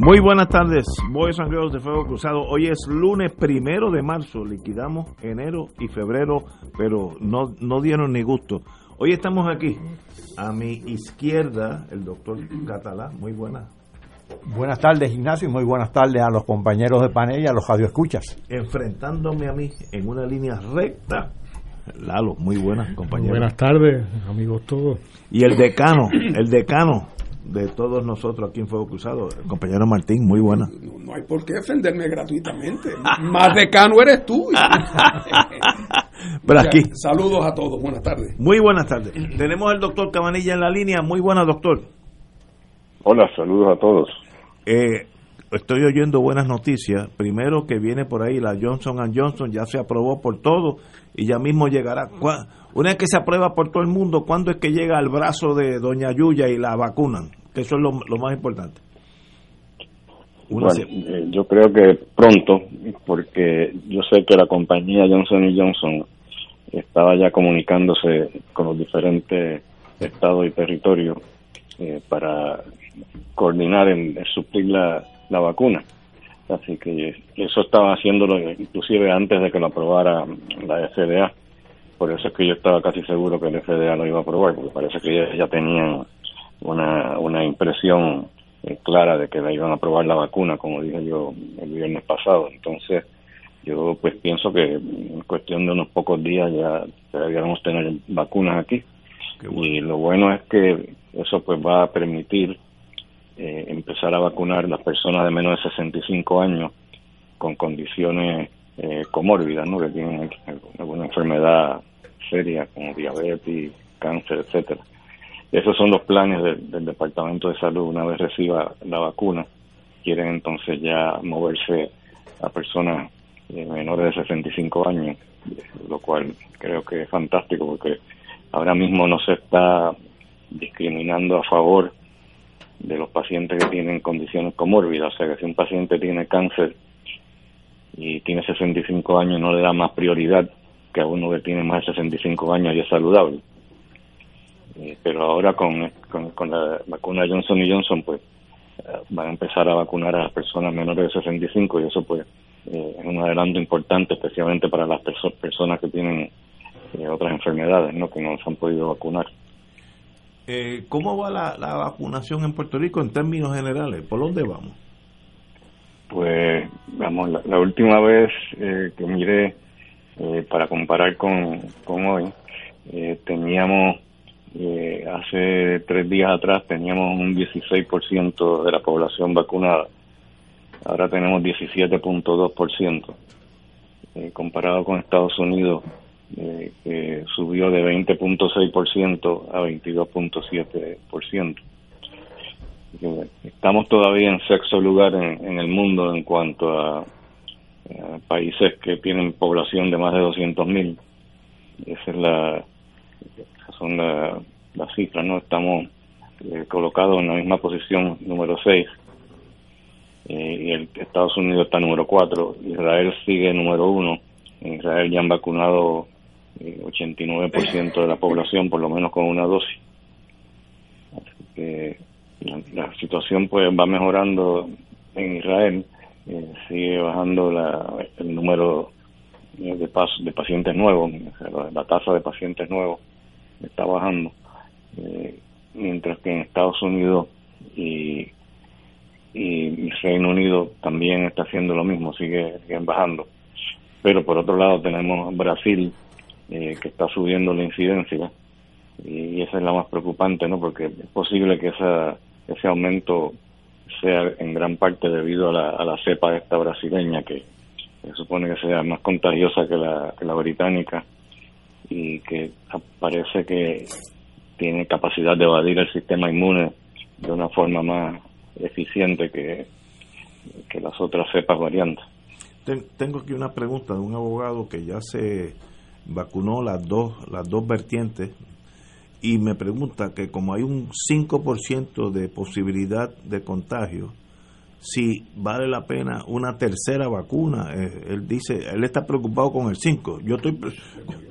Muy buenas tardes, Boys and Girls de Fuego Cruzado. Hoy es lunes primero de marzo, liquidamos enero y febrero, pero no, no dieron ni gusto. Hoy estamos aquí, a mi izquierda, el doctor Catalá. Muy buenas. Buenas tardes, Ignacio, y muy buenas tardes a los compañeros de panel y a los radioescuchas. Enfrentándome a mí en una línea recta, Lalo, muy buenas, compañero. Buenas tardes, amigos todos. Y el decano, el decano de todos nosotros aquí en Fuego Cruzado, el compañero Martín, muy buena. No, no hay por qué defenderme gratuitamente. Más decano eres tú. Pero aquí. Saludos a todos, buenas tardes. Muy buenas tardes. Tenemos al doctor Cabanilla en la línea. Muy buena, doctor. Hola, saludos a todos. Eh, estoy oyendo buenas noticias. Primero que viene por ahí la Johnson Johnson, ya se aprobó por todo y ya mismo llegará. Una vez que se aprueba por todo el mundo, ¿cuándo es que llega al brazo de Doña Yuya y la vacunan? Que eso es lo, lo más importante. Bueno, eh, yo creo que pronto, porque yo sé que la compañía Johnson Johnson estaba ya comunicándose con los diferentes estados y territorios eh, para coordinar en, en suplir la, la vacuna. Así que eso estaba haciéndolo inclusive antes de que lo aprobara la FDA. Por eso es que yo estaba casi seguro que la FDA lo iba a aprobar, porque parece que ya, ya tenían una, una impresión eh, clara de que la iban a aprobar la vacuna, como dije yo el viernes pasado. Entonces, yo pues pienso que en cuestión de unos pocos días ya deberíamos tener vacunas aquí. Y lo bueno es que eso pues va a permitir eh, empezar a vacunar las personas de menos de 65 años con condiciones eh, comórbidas, ¿no? que tienen alguna enfermedad seria como diabetes, cáncer, etcétera. Esos son los planes del Departamento de Salud una vez reciba la vacuna. Quieren entonces ya moverse a personas eh, menores de 65 años, lo cual creo que es fantástico porque ahora mismo no se está discriminando a favor de los pacientes que tienen condiciones comórbidas, o sea que si un paciente tiene cáncer y tiene 65 años no le da más prioridad que a uno que tiene más de 65 años y es saludable. Eh, pero ahora con, con, con, la vacuna Johnson y Johnson pues eh, van a empezar a vacunar a las personas menores de 65 y eso pues eh, es un adelanto importante especialmente para las perso personas que tienen eh, otras enfermedades no que no se han podido vacunar. Eh, ¿Cómo va la, la, vacunación en Puerto Rico en términos generales? ¿Por dónde vamos? Pues, la, última vez eh, que miré, eh, para comparar con, hoy, eh, teníamos, hace tres días atrás, teníamos un 16% de la población vacunada. Ahora tenemos 17.2%. comparado con Estados Unidos, que subió de 20.6% a 22.7%. Estamos todavía en sexto lugar en, en el mundo en cuanto a, países que tienen población de más de 200.000. Esa es la, esas son la, las cifras, ¿no? Estamos eh, colocados en la misma posición número 6. Eh, y el Estados Unidos está número 4, Israel sigue número 1. En Israel ya han vacunado 89% de la población por lo menos con una dosis. Así que la, la situación pues va mejorando en Israel, eh, sigue bajando la, el número de, pas, de pacientes nuevos, la, tasa de pacientes nuevos está bajando, eh, mientras que en Estados Unidos y y Reino Unido también está haciendo lo mismo, sigue siguen bajando. Pero por otro lado tenemos Brasil eh, que está subiendo la incidencia y esa es la más preocupante, ¿no? Porque es posible que esa, ese aumento sea en gran parte debido a la, a la cepa esta brasileña que se supone que sea más contagiosa que la, que la británica y que parece que tiene capacidad de evadir el sistema inmune de una forma más eficiente que, que las otras cepas variantes. Tengo aquí una pregunta de un abogado que ya se vacunó las dos, las dos vertientes y me pregunta que como hay un 5% de posibilidad de contagio, si vale la pena una tercera vacuna. Eh, él dice, él está preocupado con el 5. Yo estoy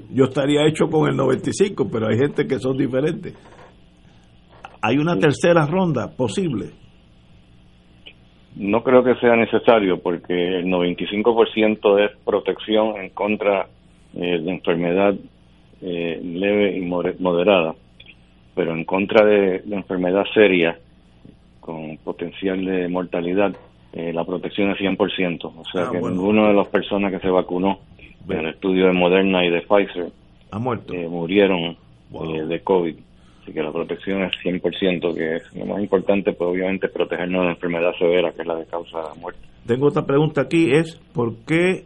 yo estaría hecho con el 95, pero hay gente que son diferentes. ¿Hay una tercera ronda posible? No creo que sea necesario porque el 95% es protección en contra eh, de enfermedad eh, leve y moderada, pero en contra de, enfermedad seria con potencial de mortalidad, eh, la protección es 100%. O sea ah, que ninguna de las personas que se vacunó en el estudio de Moderna y de Pfizer ha muerto. murieron de COVID. Así que la protección es 100%, que es lo más importante, pues obviamente protegernos de enfermedad severa, que es la de causa muerte. Tengo otra pregunta aquí, es ¿por qué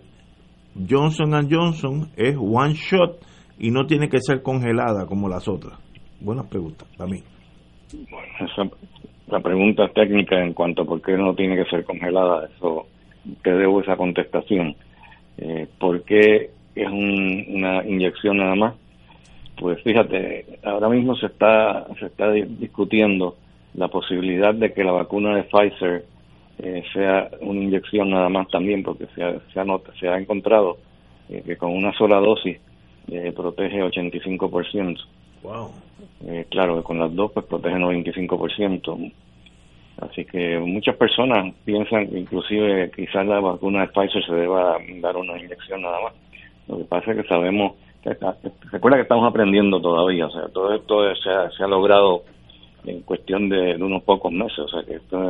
Johnson Johnson es one shot y no tiene que ser congelada como las otras? Buena pregunta para mí. Bueno, esa, la pregunta técnica en cuanto a por qué no tiene que ser congelada, eso te debo esa contestación. Eh, ¿Por qué es una inyección nada más? Pues fíjate, ahora mismo se está, se está discutiendo la posibilidad de que la vacuna de Pfizer eh, sea una inyección nada más también, porque se ha, se ha, se ha encontrado eh, que con una sola dosis eh, protege 85%. Wow. Eh, claro, con las dos pues protege 95%. Así que muchas personas piensan que inclusive quizás la vacuna de Pfizer se deba dar una inyección nada más. Lo que pasa es que sabemos recuerda que estamos aprendiendo todavía, o sea, todo esto se ha, se ha logrado en cuestión de, unos pocos meses, o sea, que esto es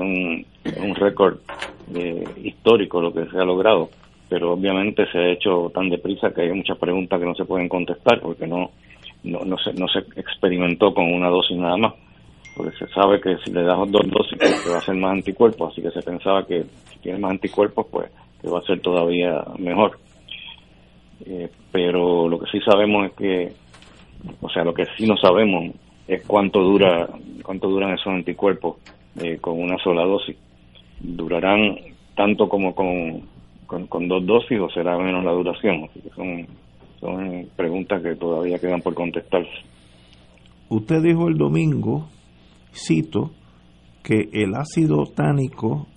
un, récord eh, histórico lo que se ha logrado, pero obviamente se ha hecho tan deprisa que hay muchas preguntas que no se pueden contestar porque no, no, no, se, no se experimentó con una dosis nada más, porque se sabe que si le das dos dosis pues, te va a hacer más anticuerpos, así que se pensaba que si tiene más anticuerpos pues te va a ser todavía mejor. Eh, pero lo que sí sabemos es que, o sea, lo que sí no sabemos es cuánto dura, cuánto duran esos anticuerpos eh, con una sola dosis. ¿Durarán tanto como con, con, dos dosis o será menos la duración? Son, preguntas que todavía quedan por contestarse. Usted dijo el domingo, cito, que el ácido tánico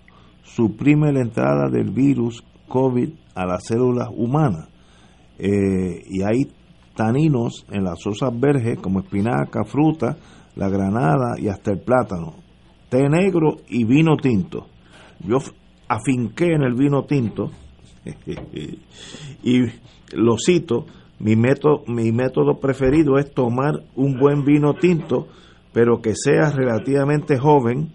suprime la entrada del virus COVID a las células humanas. Eh, y hay taninos en las osas verdes como espinaca, fruta, la granada y hasta el plátano, té negro y vino tinto. Yo afinqué en el vino tinto y lo cito, mi método, mi método preferido es tomar un buen vino tinto, pero que sea relativamente joven,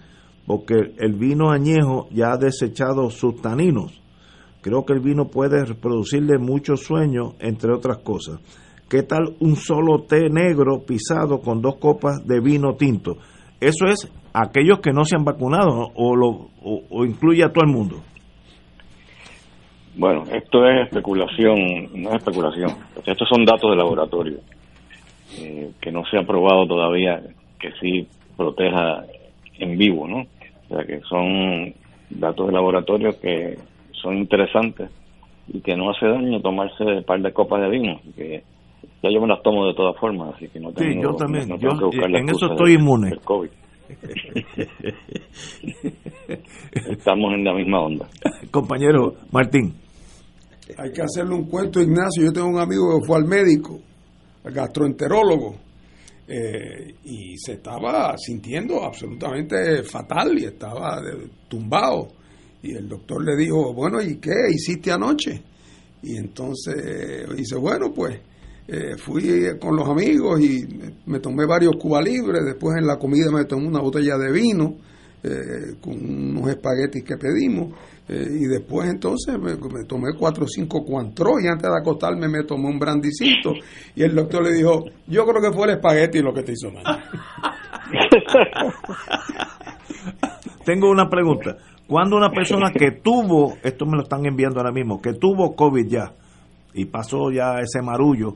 porque el vino añejo ya ha desechado sus taninos Creo que el vino puede reproducirle muchos sueños, entre otras cosas. ¿Qué tal un solo té negro pisado con dos copas de vino tinto? Eso es aquellos que no se han vacunado o, lo, o, incluye a todo el mundo. Bueno, esto es especulación, no es especulación. Estos son datos de laboratorio eh, que no se ha probado todavía que sí proteja en vivo, ¿no? O sea que son datos de laboratorio que son interesantes y que no hace daño tomarse un par de copas de vino, que ya yo me las tomo de todas formas, así que no tengo, sí, yo también, yo, en eso estoy inmune. Estamos en la misma onda. Compañero Martín. Hay que hacerle un cuento, Ignacio. Yo tengo un amigo que fue al médico, al gastroenterólogo, eh, y se estaba sintiendo absolutamente fatal y estaba tumbado y el doctor le dijo, bueno, ¿y qué hiciste anoche? Y entonces dice, bueno, pues eh, fui con los amigos y me tomé varios Cuba Libres, después en la comida me tomé una botella de vino eh, con unos espaguetis que pedimos. Eh, y después entonces me, tomé cuatro o cinco cuantros y antes de acostarme me tomé un brandicito y el doctor le dijo, yo creo que fue el espagueti lo que te hizo mal. Tengo una pregunta. Cuando una persona que tuvo, esto me lo están enviando ahora mismo, que tuvo COVID ya y pasó ya ese marullo,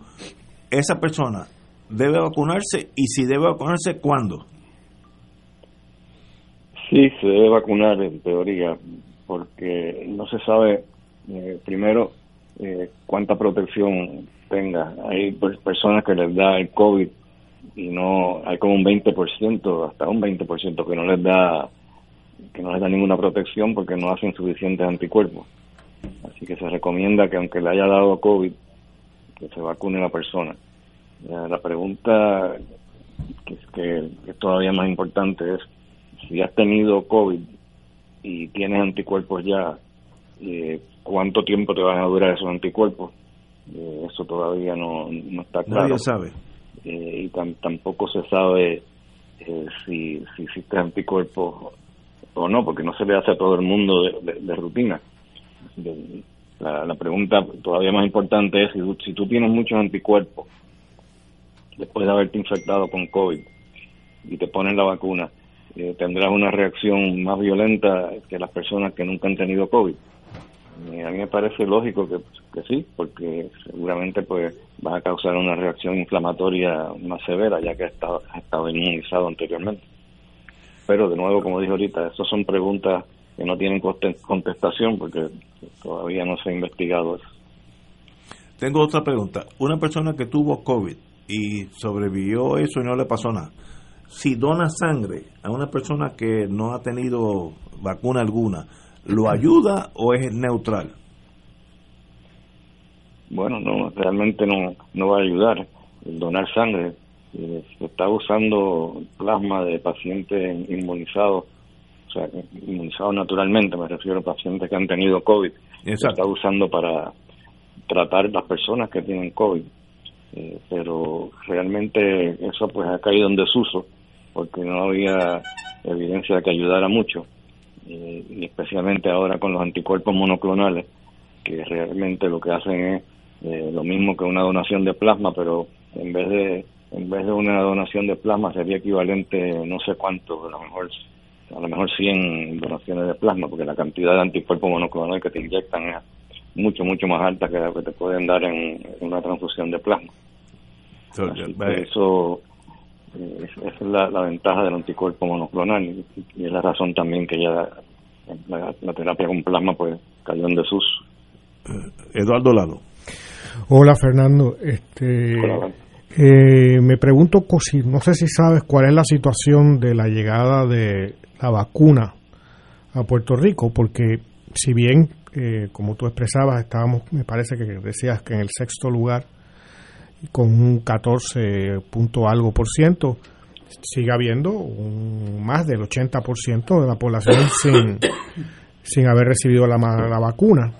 esa persona debe vacunarse y si debe vacunarse, ¿cuándo? Sí, se debe vacunar en teoría, porque no se sabe, eh, primero, eh, cuánta protección tenga. Hay personas que les da el COVID y no, hay como un 20%, hasta un 20% que no les da que no les da ninguna protección porque no hacen suficientes anticuerpos. Así que se recomienda que aunque le haya dado COVID, que se vacune la persona. La pregunta que, que es todavía más importante es si has tenido COVID y tienes anticuerpos ya, eh, ¿cuánto tiempo te van a durar esos anticuerpos? Eh, eso todavía no, no está claro. Nadie sabe. Eh, y tampoco se sabe si, si existe anticuerpos o no, porque no se le hace a todo el mundo de, rutina. La, la, pregunta todavía más importante es si, si tú tienes muchos anticuerpos después de haberte infectado con COVID y te ponen la vacuna, eh, tendrás una reacción más violenta que las personas que nunca han tenido COVID. a mí me parece lógico que, sí, porque seguramente pues va a causar una reacción inflamatoria más severa ya que ha estado, ha estado inmunizado anteriormente. Pero de nuevo, como dije ahorita, estas son preguntas que no tienen contestación porque todavía no se ha investigado eso. Tengo otra pregunta. Una persona que tuvo COVID y sobrevivió eso y no le pasó nada si dona sangre a una persona que no ha tenido vacuna alguna, ¿lo ayuda o es neutral? Bueno, no, realmente no, no va a ayudar donar sangre. Eh, se está usando plasma de pacientes inmunizados, o sea, inmunizados naturalmente, me refiero a pacientes que han tenido COVID. Se está usando para tratar las personas que tienen COVID. Eh, pero realmente eso pues ha caído en desuso porque no había evidencia de que ayudara mucho, eh, y especialmente ahora con los anticuerpos monoclonales, que realmente lo que hacen es eh, lo mismo que una donación de plasma, pero en vez de en vez de una donación de plasma sería equivalente no sé cuánto, a lo mejor a lo mejor 100 donaciones de plasma, porque la cantidad de anticuerpos monoclonales que te inyectan es mucho, mucho más alta que la que te pueden dar en, una transfusión de plasma. eso esa es la, ventaja del anticuerpo monoclonal y, es la razón también que ya la, terapia con plasma pues cayó en desuso. Eh, Eduardo Lado. Hola Fernando, este eh, me pregunto no sé si sabes cuál es la situación de la llegada de la vacuna a Puerto Rico, porque si bien, eh, como tú expresabas, estábamos, me parece que decías que en el sexto lugar con un 14 punto algo por ciento, sigue habiendo un, más del 80% de la población sin, sin haber recibido la, la vacuna.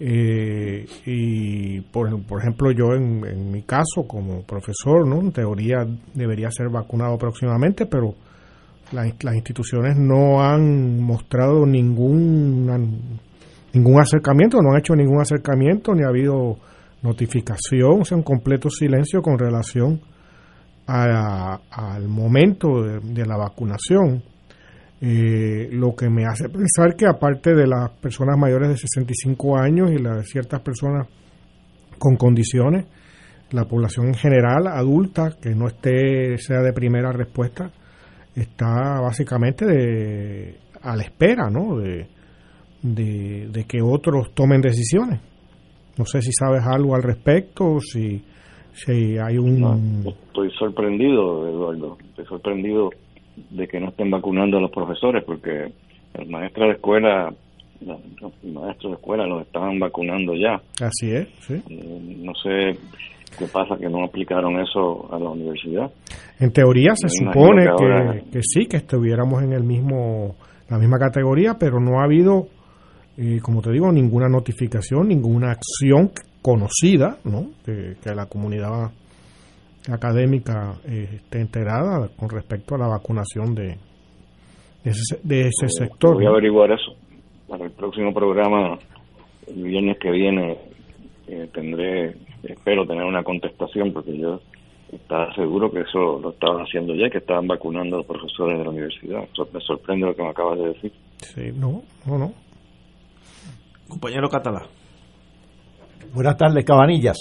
Eh, y por, por, ejemplo yo en, mi caso como profesor no en teoría debería ser vacunado próximamente pero las instituciones no han mostrado ningún ningún acercamiento no han hecho ningún acercamiento ni ha habido notificación, o sea, un completo silencio con relación al momento de, la vacunación. Eh, lo que me hace pensar que aparte de las personas mayores de 65 años y las ciertas personas con condiciones, la población en general adulta que no esté sea de primera respuesta está básicamente de, a la espera, ¿no? de, de que otros tomen decisiones. No sé si sabes algo al respecto, si, si hay un... estoy sorprendido, Eduardo. Estoy sorprendido de que no estén vacunando a los profesores, porque el maestro de escuela, los maestros de escuela los estaban vacunando ya. Así es, sí. Eh, no sé qué pasa que no aplicaron eso a la universidad. En teoría se supone que, que, sí, que estuviéramos en el mismo la misma categoría, pero no ha habido como te digo, ninguna notificación, ninguna acción conocida, ¿no? Que, la comunidad académica eh, esté enterada con respecto a la vacunación de, de ese, de ese sector. Voy a averiguar eso. Para el próximo programa, el viernes que viene, eh, tendré, espero tener una contestación, porque yo estaba seguro que eso lo estaban haciendo ya, que estaban vacunando a los profesores de la universidad. me sorprende lo que me acabas de decir. Sí, no, no, no. Compañero Catalá. Buenas tardes, Cabanillas.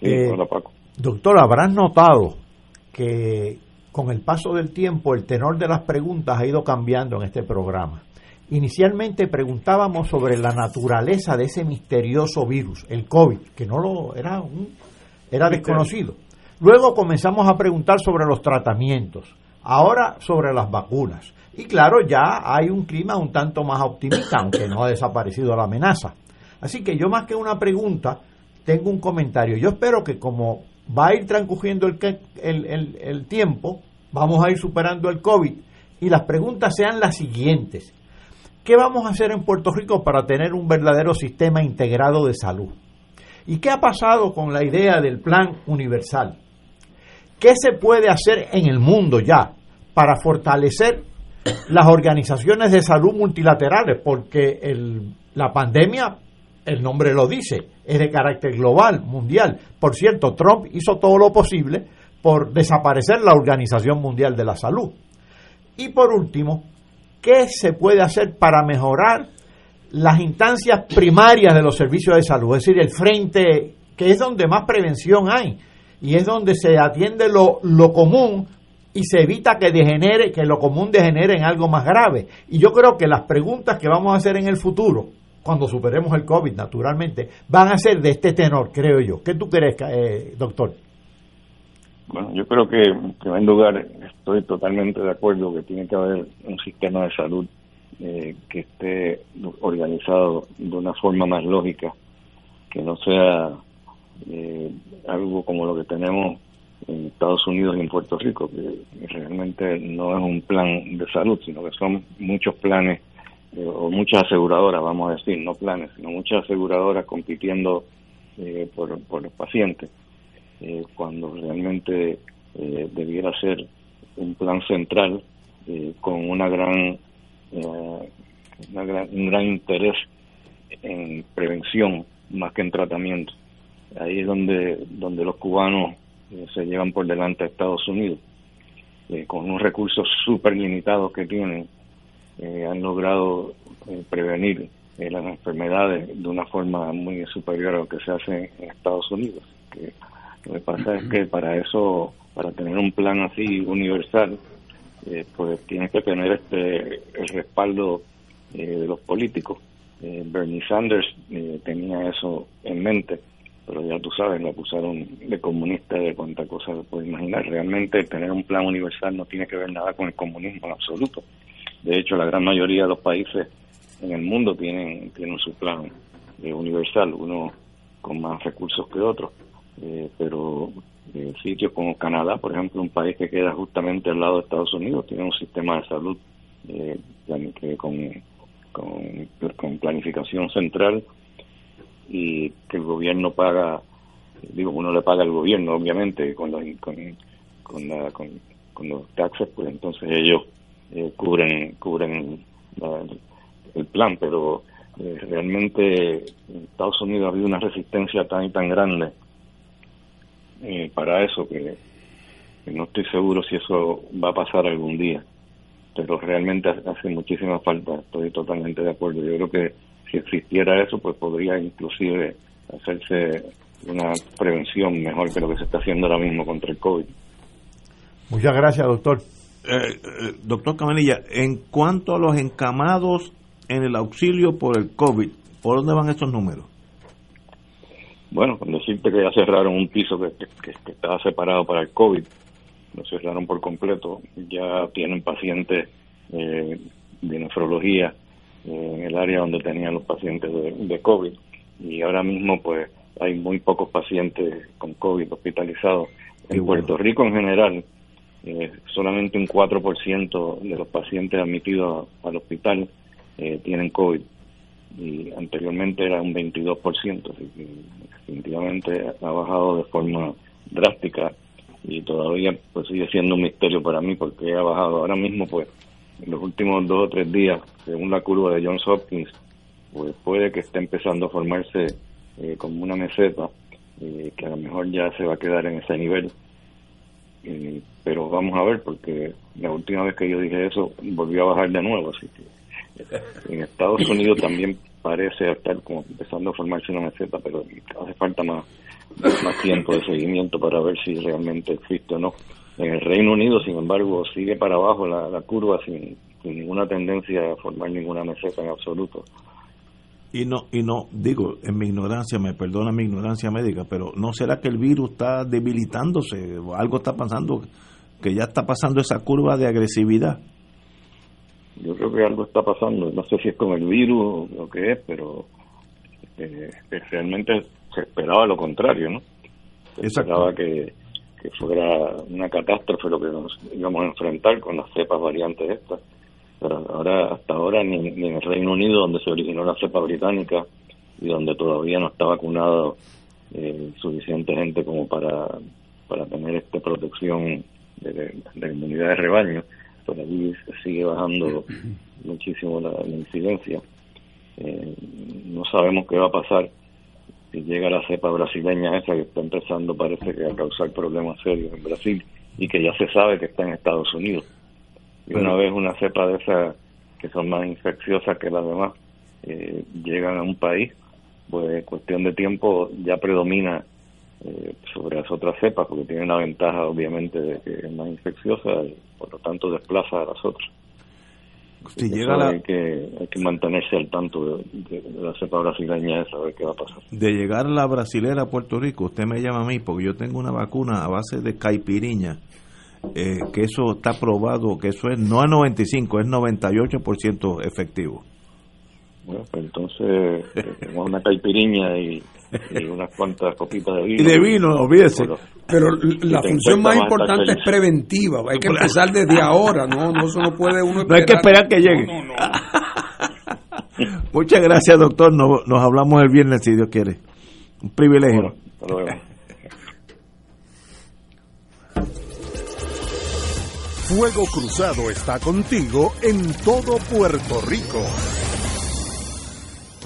Sí, eh, hola Paco. Doctor, habrás notado que con el paso del tiempo el tenor de las preguntas ha ido cambiando en este programa. Inicialmente preguntábamos sobre la naturaleza de ese misterioso virus, el COVID, que no lo era un, era desconocido. Luego comenzamos a preguntar sobre los tratamientos, ahora sobre las vacunas. Y claro, ya hay un clima un tanto más optimista, aunque no ha desaparecido la amenaza. Así que yo más que una pregunta, tengo un comentario. Yo espero que como va a ir transcurriendo el, el, el, tiempo, vamos a ir superando el COVID y las preguntas sean las siguientes. ¿Qué vamos a hacer en Puerto Rico para tener un verdadero sistema integrado de salud? ¿Y qué ha pasado con la idea del plan universal? ¿Qué se puede hacer en el mundo ya para fortalecer las organizaciones de salud multilaterales? Porque la pandemia el nombre lo dice, es de carácter global, mundial. Por cierto, Trump hizo todo lo posible por desaparecer la Organización Mundial de la Salud. Y por último, ¿qué se puede hacer para mejorar las instancias primarias de los servicios de salud? Es decir, el frente, que es donde más prevención hay y es donde se atiende lo, lo común y se evita que degenere, que lo común degenere en algo más grave. Y yo creo que las preguntas que vamos a hacer en el futuro, cuando superemos el COVID, naturalmente, van a ser de este tenor, creo yo. ¿Qué tú crees, eh, doctor? Bueno, yo creo que, en primer lugar, estoy totalmente de acuerdo que tiene que haber un sistema de salud eh, que esté organizado de una forma más lógica, que no sea eh, algo como lo que tenemos en Estados Unidos y en Puerto Rico, que realmente no es un plan de salud, sino que son muchos planes eh, o muchas aseguradoras, vamos a decir, no planes, sino muchas aseguradoras compitiendo eh, por, los pacientes, eh, cuando realmente debiera ser un plan central con una gran, una gran, un gran interés en prevención más que en tratamiento. Ahí es donde, donde los cubanos se llevan por delante a Estados Unidos, con unos recursos súper limitados que tienen eh, han logrado eh, prevenir eh, las enfermedades de una forma muy superior a lo que se hace en Estados Unidos. Que, lo que pasa es que para eso, para tener un plan así universal, pues tienes que tener este el respaldo de los políticos. Bernie Sanders tenía eso en mente, ya tú sabes, lo acusaron de comunista de cuánta cosa se puede imaginar. Realmente tener un plan universal no tiene que ver nada con el comunismo en absoluto. De hecho, la gran mayoría de los países en el mundo tienen, tienen su plan eh, universal, uno con más recursos que otros. Eh, pero eh, sitios como Canadá, por ejemplo, un país que queda justamente al lado de Estados Unidos, tiene un sistema de salud con, con, planificación central y que el gobierno paga, digo, uno le paga al gobierno, obviamente, con los, con, con, la, con, los taxes, pues entonces ellos eh, cubren cubren el plan, pero eh, realmente en Estados Unidos ha habido una resistencia tan y tan grande eh, para eso que, no estoy seguro si eso va a pasar algún día, pero realmente hace muchísima falta, estoy totalmente de acuerdo. Yo creo que si existiera eso, pues podría inclusive hacerse una prevención mejor que lo que se está haciendo ahora mismo contra el COVID. Muchas gracias, doctor. Eh, eh, doctor Camarilla, en cuanto a los encamados en el auxilio por el COVID, ¿por dónde van estos números? Bueno, con decirte que ya cerraron un piso que, estaba separado para el COVID, lo cerraron por completo, ya tienen pacientes eh, de nefrología en el área donde tenían los pacientes de, de COVID y ahora mismo pues hay muy pocos pacientes con COVID hospitalizados. En Puerto Rico en general, eh, solamente un 4% de los pacientes admitidos al hospital eh, tienen COVID y anteriormente era un 22%, así que definitivamente ha bajado de forma drástica y todavía pues sigue siendo un misterio para mí porque ha bajado. Ahora mismo pues en los últimos dos o tres días, según la curva de Johns Hopkins, pues puede que esté empezando a formarse eh, como una meseta, eh, que a lo mejor ya se va a quedar en ese nivel. Eh, pero vamos a ver, porque la última vez que yo dije eso volvió a bajar de nuevo, así que en Estados Unidos también parece estar como empezando a formarse una meseta, pero hace falta más, más tiempo de seguimiento para ver si realmente existe o no. En el Reino Unido, sin embargo, sigue para abajo la, curva sin, ninguna tendencia a formar ninguna meseta en absoluto. Y no, y no, digo, en mi ignorancia, me perdona mi ignorancia médica, pero ¿no será que el virus está debilitándose o algo está pasando, que ya está pasando esa curva de agresividad? Yo creo que algo está pasando, no sé si es con el virus o lo que es, pero eh, realmente se esperaba lo contrario, ¿no? Se esperaba que, que fuera una catástrofe lo que nos íbamos a enfrentar con las cepas variantes estas. Pero ahora, hasta ahora, ni, en el Reino Unido, donde se originó la cepa británica y donde todavía no está vacunado eh, suficiente gente como para, para tener esta protección de, de, inmunidad de rebaño, por pues allí sigue bajando muchísimo la, incidencia. Eh, no sabemos qué va a pasar si llega la cepa brasileña esa que está empezando parece que a causar problemas serios en Brasil y que ya se sabe que está en Estados Unidos. Y una vez una cepa de esas que son más infecciosas que las demás eh, llegan a un país, pues en cuestión de tiempo ya predomina eh, sobre las otras cepas porque tiene la ventaja obviamente de que es más infecciosa y por lo tanto desplaza a las otras hay, que, hay que mantenerse al tanto de, la cepa brasileña esa, a ver qué va a pasar. De llegar la brasilera a Puerto Rico, usted me llama a mí porque yo tengo una vacuna a base de caipiriña, eh, que eso está probado, que eso es no a 95, es 98% efectivo. Bueno, pues entonces eh, tenemos una caipiriña y, unas cuantas copitas de vino. Y de vino, olvídese. Pero la función más importante es preventiva. Hay que empezar desde ahora, ¿no? No, no puede uno No hay que esperar que llegue. Muchas gracias, doctor. Nos, nos, hablamos el viernes, si Dios quiere. Un privilegio. Fuego Cruzado está contigo en todo Puerto Rico.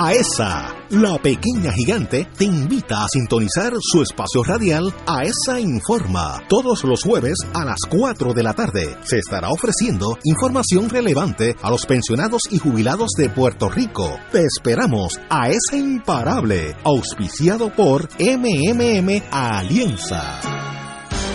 AESA, la pequeña gigante, te invita a sintonizar su espacio radial AESA Informa. Todos los jueves a las 4 de la tarde se estará ofreciendo información relevante a los pensionados y jubilados de Puerto Rico. Te esperamos a esa imparable, auspiciado por MMM Alianza.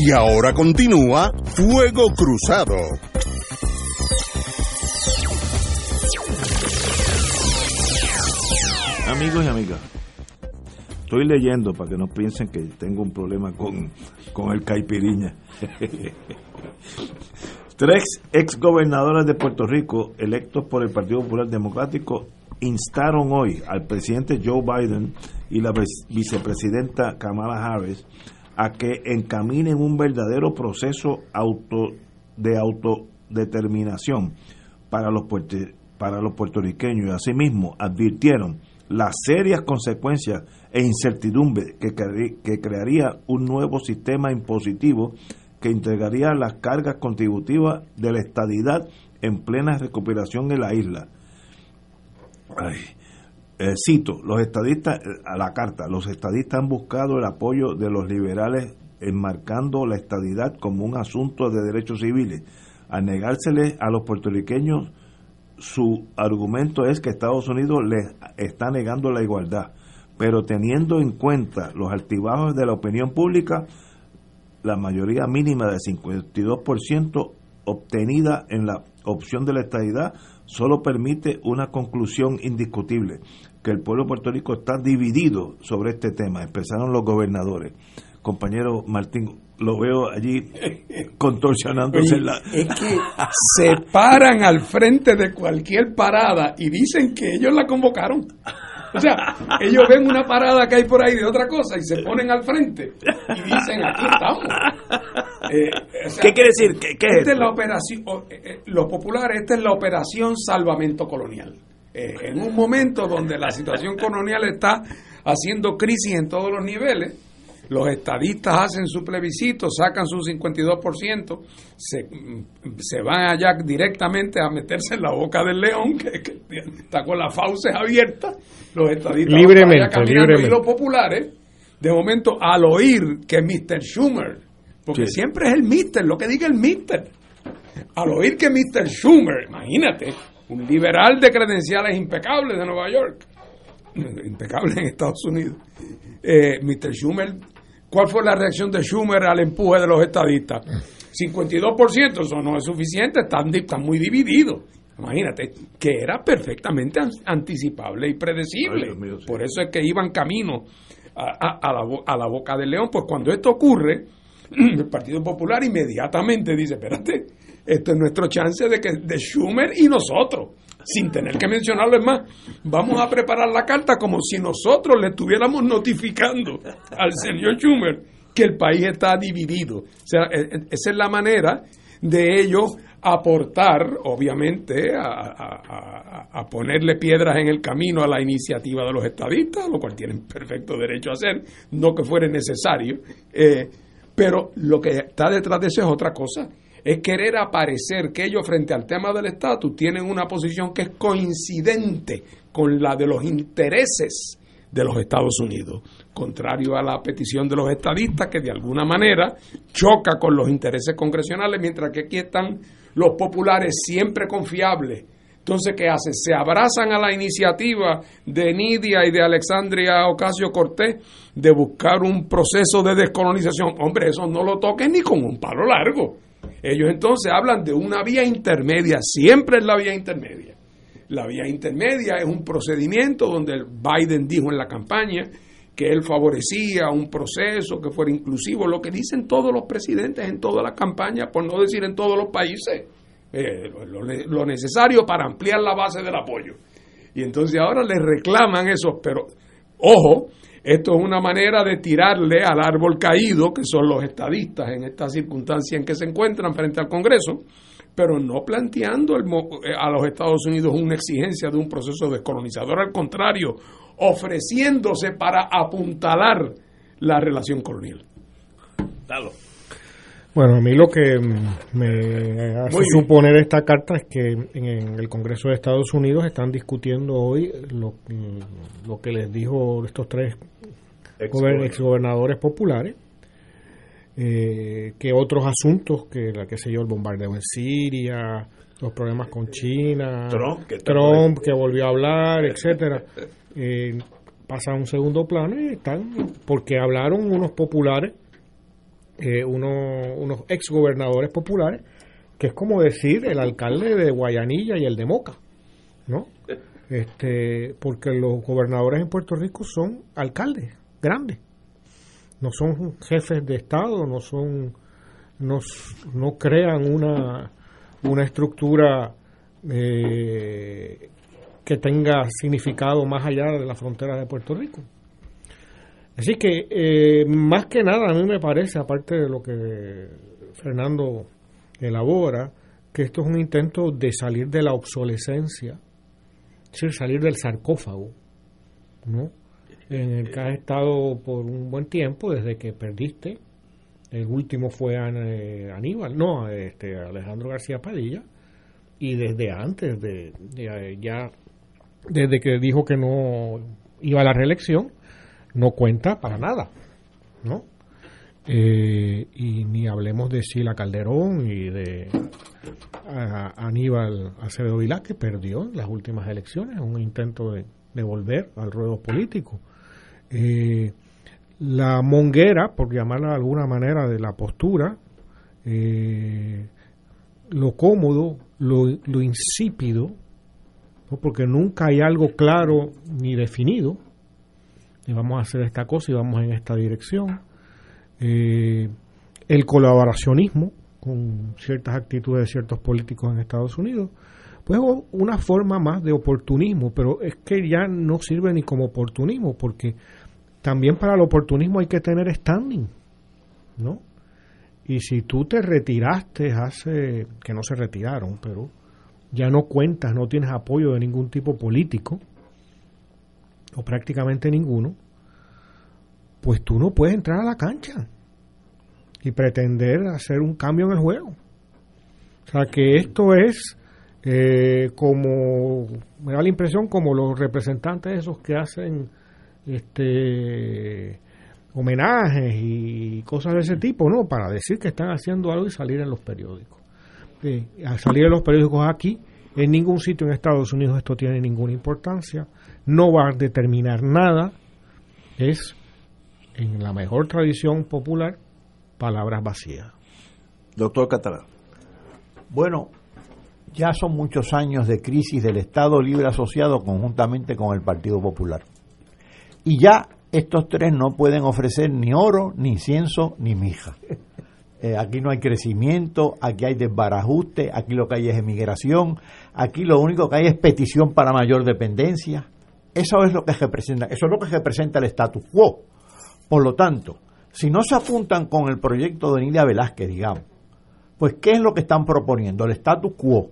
Y ahora continúa Fuego Cruzado. Amigos y amigas, estoy leyendo para que no piensen que tengo un problema con, con el caipiriña. Tres ex gobernadores de Puerto Rico, electos por el Partido Popular Democrático, instaron hoy al presidente Joe Biden y la vicepresidenta Kamala Harris a que encaminen un verdadero proceso auto, de autodeterminación para los, para los puertorriqueños y asimismo advirtieron las serias consecuencias e incertidumbre que, que crearía un nuevo sistema impositivo que entregaría las cargas contributivas de la estadidad en plena recuperación en la isla. Eh, cito, los estadistas, eh, a la carta, los estadistas han buscado el apoyo de los liberales enmarcando la estadidad como un asunto de derechos civiles. Al negársele a los puertorriqueños, su argumento es que Estados Unidos les está negando la igualdad. Pero teniendo en cuenta los altibajos de la opinión pública, la mayoría mínima del 52% obtenida en la opción de la estadidad solo permite una conclusión indiscutible que el pueblo de Puerto Rico está dividido sobre este tema, expresaron los gobernadores. Compañero Martín, lo veo allí contorsionándose la... Es que se paran al frente de cualquier parada y dicen que ellos la convocaron. O sea, ellos ven una parada que hay por ahí de otra cosa y se ponen al frente y dicen, aquí estamos. Eh, ¿Qué quiere decir? ¿Qué, esta es la operación, eh, eh, los populares, esta es la operación salvamento colonial. Eh, en un momento donde la situación colonial está haciendo crisis en todos los niveles, los estadistas hacen su plebiscito, sacan su 52%, se, se van allá directamente a meterse en la boca del león, que, está con las fauces abiertas, los estadistas libremente, libremente. y los populares, de momento al oír que Mr. Schumer, porque siempre es el Mr., lo que diga el Mr., al oír que Mr. Schumer, imagínate, un liberal de credenciales impecables de Nueva York, impecable en Estados Unidos. Eh, Mr. Schumer, ¿cuál fue la reacción de Schumer al empuje de los estadistas? 52%, eso no es suficiente, están, están muy divididos. Imagínate, que era perfectamente anticipable y predecible. Por eso es que iban camino a, a, la, a la boca del león. Pues cuando esto ocurre, el Partido Popular inmediatamente dice, espérate, esto es nuestro chance de que de Schumer y nosotros, sin tener que mencionarlo es más, vamos a preparar la carta como si nosotros le estuviéramos notificando al señor Schumer que el país está dividido. O sea, e, e, esa es la manera de ellos aportar, obviamente, a, ponerle piedras en el camino a la iniciativa de los estadistas, lo cual tienen perfecto derecho a hacer, no que fuera necesario. Eh, pero lo que está detrás de eso es otra cosa es querer aparecer que ellos frente al tema del estatus tienen una posición que es coincidente con la de los intereses de los Estados Unidos, contrario a la petición de los estadistas que de alguna manera choca con los intereses congresionales, mientras que aquí están los populares siempre confiables. Entonces, ¿qué hacen? Se abrazan a la iniciativa de Nidia y de Alexandria Ocasio Cortés de buscar un proceso de descolonización. Hombre, eso no lo toquen ni con un palo largo. Ellos entonces hablan de una vía intermedia, siempre es la vía intermedia. La vía intermedia es un procedimiento donde Biden dijo en la campaña que él favorecía un proceso que fuera inclusivo, lo que dicen todos los presidentes en todas las campañas, por no decir en todos los países, eh, lo, lo, necesario para ampliar la base del apoyo. Y entonces ahora le reclaman eso, pero ojo, esto es una manera de tirarle al árbol caído, que son los estadistas en esta circunstancia en que se encuentran frente al Congreso, pero no planteando eh, a los Estados Unidos una exigencia de un proceso descolonizador, al contrario, ofreciéndose para apuntalar la relación colonial. Bueno, a mí lo que me hace suponer esta carta es que en el Congreso de Estados Unidos están discutiendo hoy lo, lo que les dijo estos tres exgobernadores populares, eh, que otros asuntos, que la que sé yo, el bombardeo en Siria, los problemas con China, Trump que, volvió a hablar, etcétera, eh, pasan a un segundo plano y están, porque hablaron unos populares eh, unos, unos ex gobernadores populares, que es como decir el alcalde de Guayanilla y el de Moca, ¿no? Este, porque los gobernadores en Puerto Rico son alcaldes grandes, no son jefes de Estado, no son, no, no crean una, una estructura eh, que tenga significado más allá de la frontera de Puerto Rico. Así que, eh, más que nada, a mí me parece, aparte de lo que Fernando elabora, que esto es un intento de salir de la obsolescencia, salir del sarcófago, ¿no? En el que has estado por un buen tiempo desde que perdiste. El último fue eh, Aníbal, no, este Alejandro García Padilla, y desde antes de, de ya, desde que dijo que no iba a la reelección, no cuenta para nada, ¿no? Eh, y ni hablemos de Sila Calderón y de Aníbal Acevedo Vilá, que perdió en las últimas elecciones, un intento de, volver al ruedo político. Eh, la monguera, por llamarla de alguna manera, de la postura, eh, lo cómodo, lo, lo insípido, porque nunca hay algo claro ni definido, y vamos a hacer esta cosa y vamos en esta dirección. Eh, el colaboracionismo con ciertas actitudes de ciertos políticos en Estados Unidos, pues una forma más de oportunismo, pero es que ya no sirve ni como oportunismo, porque también para el oportunismo hay que tener standing, ¿no? Y si tú te retiraste hace, que no se retiraron, pero ya no cuentas, no tienes apoyo de ningún tipo político, o prácticamente ninguno, pues tú no puedes entrar a la cancha y pretender hacer un cambio en el juego. O sea que esto es eh, como, me da la impresión como los representantes esos que hacen este homenajes y cosas de ese tipo, ¿no? Para decir que están haciendo algo y salir en los periódicos. Eh, al salir en los periódicos aquí, en ningún sitio en Estados Unidos esto tiene ninguna importancia no va a determinar nada, es, en la mejor tradición popular, palabras vacías. Doctor Catalán. Bueno, ya son muchos años de crisis del Estado Libre Asociado conjuntamente con el Partido Popular. Y ya estos tres no pueden ofrecer ni oro, ni incienso, ni mija. Eh, aquí no hay crecimiento, aquí hay desbarajuste, aquí lo que hay es emigración, aquí lo único que hay es petición para mayor dependencia. Eso es lo que representa, eso es lo que representa el status quo. Por lo tanto, si no se apuntan con el proyecto de Nidia Velázquez, digamos, pues ¿qué es lo que están proponiendo? El status quo.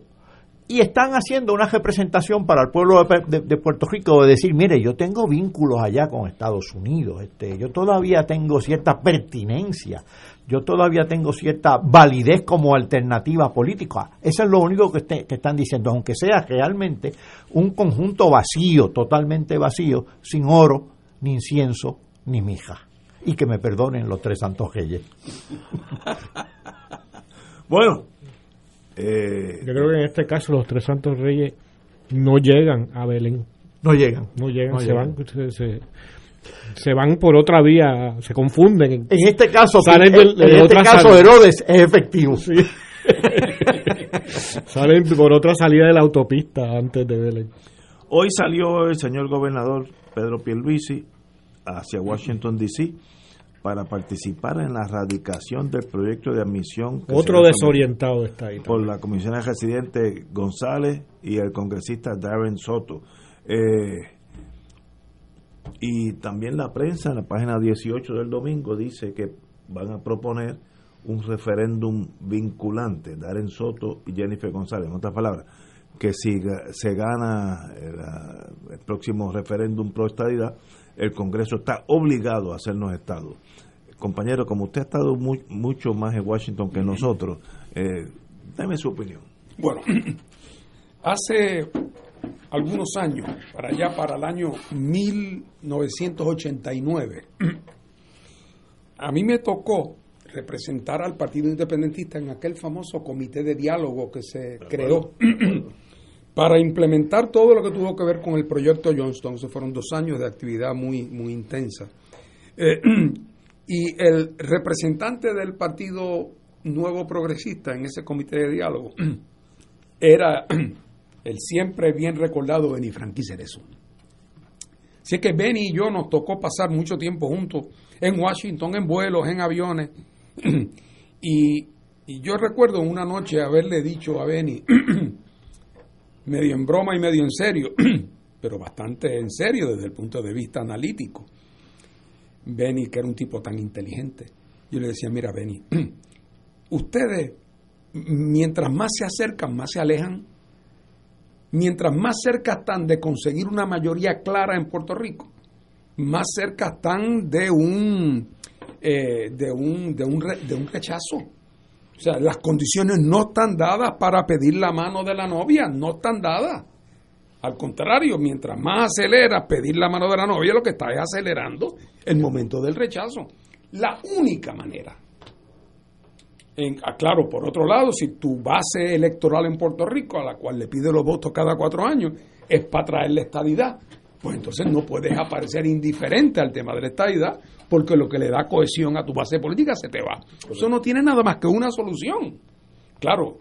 Y están haciendo una representación para el pueblo de, Puerto Rico de decir, mire, yo tengo vínculos allá con Estados Unidos, este, yo todavía tengo cierta pertinencia, yo todavía tengo cierta validez como alternativa política. Eso es lo único que, que están diciendo, aunque sea realmente un conjunto vacío, totalmente vacío, sin oro, ni incienso, ni mija. Y que me perdonen los tres santos reyes. bueno, eh, yo creo que en este caso los tres santos reyes no llegan a Belén. No llegan. No llegan, se van. Se, van por otra vía, se confunden. En este caso, salen en, este caso Herodes es efectivo. salen por otra salida de la autopista antes de Belén. Hoy salió el señor gobernador Pedro Pierluisi hacia Washington D.C para participar en la radicación del proyecto de admisión. Otro desorientado está ahí. Por la comisión de residente González y el congresista Darren Soto. Eh, y también la prensa, en la página 18 del domingo, dice que van a proponer un referéndum vinculante, Darren Soto y Jennifer González. En otras palabras, que si se gana el, el próximo referéndum pro estadidad, el Congreso está obligado a hacernos Estado compañero, como usted ha estado mucho más en Washington que nosotros, eh, dame su opinión. Bueno, hace algunos años, para allá, para el año 1989, a mí me tocó representar al Partido Independentista en aquel famoso comité de diálogo que se creó para implementar todo lo que tuvo que ver con el proyecto Johnston. Se fueron dos años de actividad muy, muy intensa. Eh, y el representante del Partido Nuevo Progresista en ese comité de diálogo era el siempre bien recordado Benny Franqui Cerezo. Así que Benny y yo nos tocó pasar mucho tiempo juntos en Washington, en vuelos, en aviones. y, y yo recuerdo una noche haberle dicho a Benny, medio en broma y medio en serio, pero bastante en serio desde el punto de vista analítico. Benny, que era un tipo tan inteligente, yo le decía, mira, Benny, ustedes, mientras más se acercan, más se alejan, mientras más cerca están de conseguir una mayoría clara en Puerto Rico, más cerca están de un, eh, de un, de un, de un rechazo. O sea, las condiciones no están dadas para pedir la mano de la novia, no están dadas. Al contrario, mientras más acelera pedir la mano de la novia, lo que está es acelerando el momento del rechazo. La única manera. En, aclaro, ah, por otro lado, si tu base electoral en Puerto Rico, a la cual le pide los votos cada cuatro años, es para traer la estadidad, pues entonces no puedes aparecer indiferente al tema de la estadidad porque lo que le da cohesión a tu base política se te va. Eso no tiene nada más que una solución. Claro,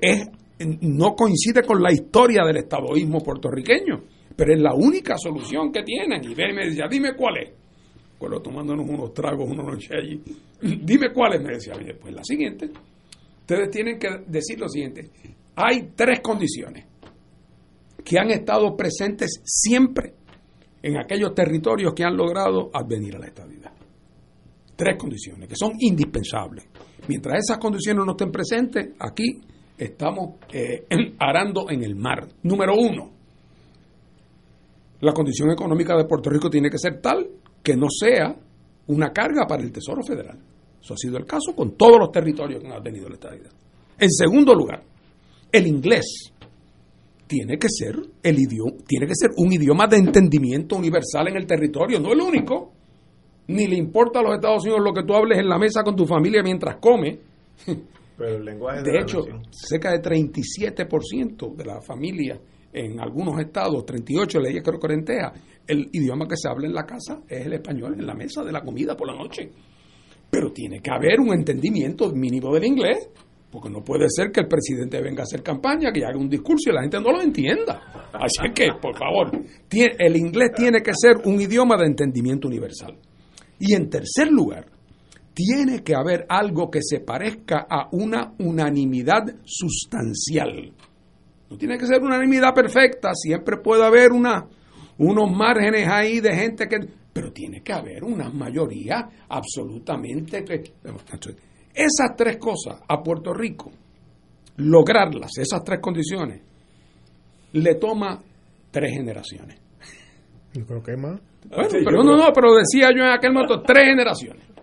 es, no coincide con la historia del estadoísmo puertorriqueño, pero es la única solución que tienen. Y me decía, dime cuál es. Pues tomándonos unos tragos una noche allí. dime cuál es, me decía. Pues la siguiente. Ustedes tienen que decir lo siguiente. Hay tres condiciones que han estado presentes siempre en aquellos territorios que han logrado advenir a la estabilidad. Tres condiciones que son indispensables. Mientras esas condiciones no estén presentes, aquí estamos eh, arando en el mar. Número uno, la condición económica de Puerto Rico tiene que ser tal que no sea una carga para el Tesoro Federal. Eso ha sido el caso con todos los territorios que han advenido la estabilidad. En segundo lugar, el inglés tiene que ser el idioma, tiene que ser un idioma de entendimiento universal en el territorio, no el único. Ni le importa a los Estados Unidos lo que tú hables en la mesa con tu familia mientras come. Pero el lenguaje de, hecho, cerca de 37% de la familia en algunos estados, 38 leyes creo que Corentea, el idioma que se habla en la casa es el español, en la mesa de la comida por la noche. Pero tiene que haber un entendimiento mínimo del inglés porque no puede ser que el presidente venga a hacer campaña, que haga un discurso y la gente no lo entienda. Así que, por favor, el inglés tiene que ser un idioma de entendimiento universal. Y en tercer lugar, tiene que haber algo que se parezca a una unanimidad sustancial. No tiene que ser una unanimidad perfecta, siempre puede haber una, unos márgenes ahí de gente que... Pero tiene que haber una mayoría absolutamente... Esas tres cosas a Puerto Rico, lograrlas, esas tres condiciones, le toma tres generaciones. Yo creo que más. pero no, no, pero decía yo en aquel momento tres generaciones.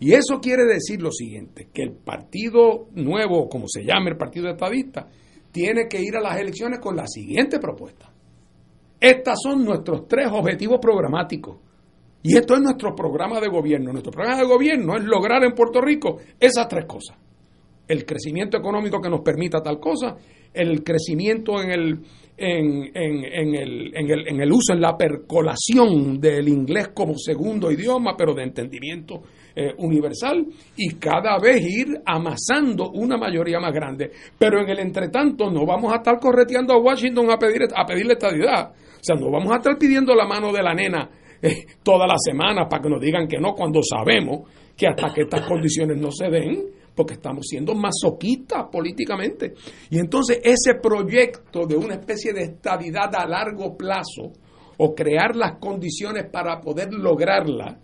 Y eso quiere decir lo siguiente, que el partido nuevo, como se llame el partido estadista, tiene que ir a las elecciones con la siguiente propuesta. Estas son nuestros tres objetivos programáticos. Y esto es nuestro programa de gobierno. Nuestro programa de gobierno es lograr en Puerto Rico esas tres cosas. El crecimiento económico que nos permita tal cosa, el crecimiento en el, en, en, el, en, el, uso, en la percolación del inglés como segundo idioma, pero de entendimiento eh, universal, y cada vez ir amasando una mayoría más grande. Pero en el entretanto no vamos a estar correteando a Washington a, pedir, a pedirle estadidad. O sea, no vamos a estar pidiendo la mano de la nena eh, toda la semana para que nos digan que no, cuando sabemos que hasta que estas condiciones no se den, porque estamos siendo masoquistas políticamente. Y entonces ese proyecto de una especie de estabilidad a largo plazo, o crear las condiciones para poder lograrla,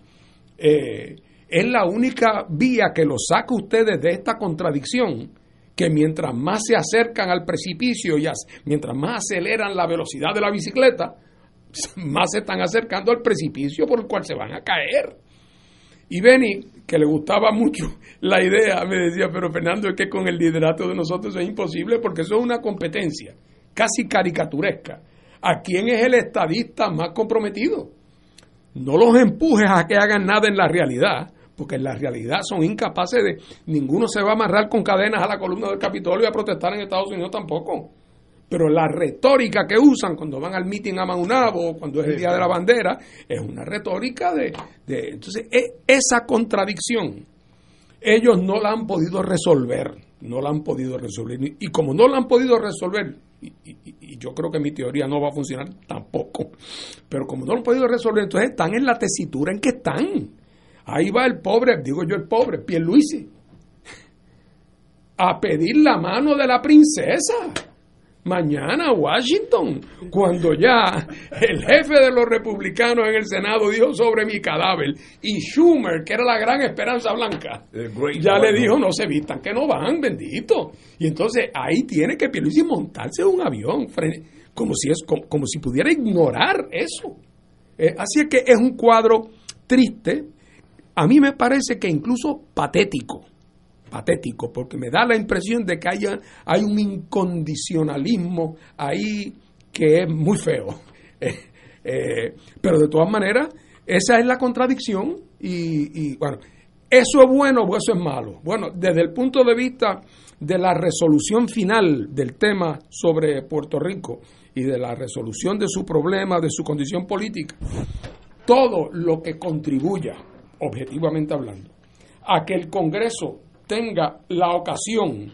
eh, es la única vía que los saca ustedes de esta contradicción, que mientras más se acercan al precipicio y mientras más aceleran la velocidad de la bicicleta, más se están acercando al precipicio por el cual se van a caer. Y Benny, que le gustaba mucho la idea, me decía, pero Fernando, es que con el liderato de nosotros es imposible porque eso es una competencia casi caricaturesca. ¿A quién es el estadista más comprometido? No los empujes a que hagan nada en la realidad, porque en la realidad son incapaces de... Ninguno se va a amarrar con cadenas a la columna del Capitolio y a protestar en Estados Unidos tampoco. Pero la retórica que usan cuando van al meeting a Maunabo, cuando es el Día de la Bandera, es una retórica de... de entonces, e, esa contradicción, ellos no la han podido resolver, no la han podido resolver. Y como no la han podido resolver, y, y, yo creo que mi teoría no va a funcionar tampoco, pero como no lo han podido resolver, entonces están en la tesitura en que están. Ahí va el pobre, digo yo el pobre, Pierluisi, a pedir la mano de la princesa mañana Washington, cuando ya el jefe de los republicanos en el Senado dijo sobre mi cadáver y Schumer, que era la gran esperanza blanca, ya le dijo no se vistan, que no van, bendito. Y entonces ahí tiene que Pierluisi montarse un avión, como si, es, como, si pudiera ignorar eso. Eh, así es que es un cuadro triste, a mí me parece que incluso patético patético, porque me da la impresión de que haya, hay un incondicionalismo ahí que es muy feo. Eh, eh, pero de todas maneras, esa es la contradicción y, bueno, ¿eso es bueno o eso es malo? Bueno, desde el punto de vista de la resolución final del tema sobre Puerto Rico y de la resolución de su problema, de su condición política, todo lo que contribuya, objetivamente hablando, a que el Congreso tenga la ocasión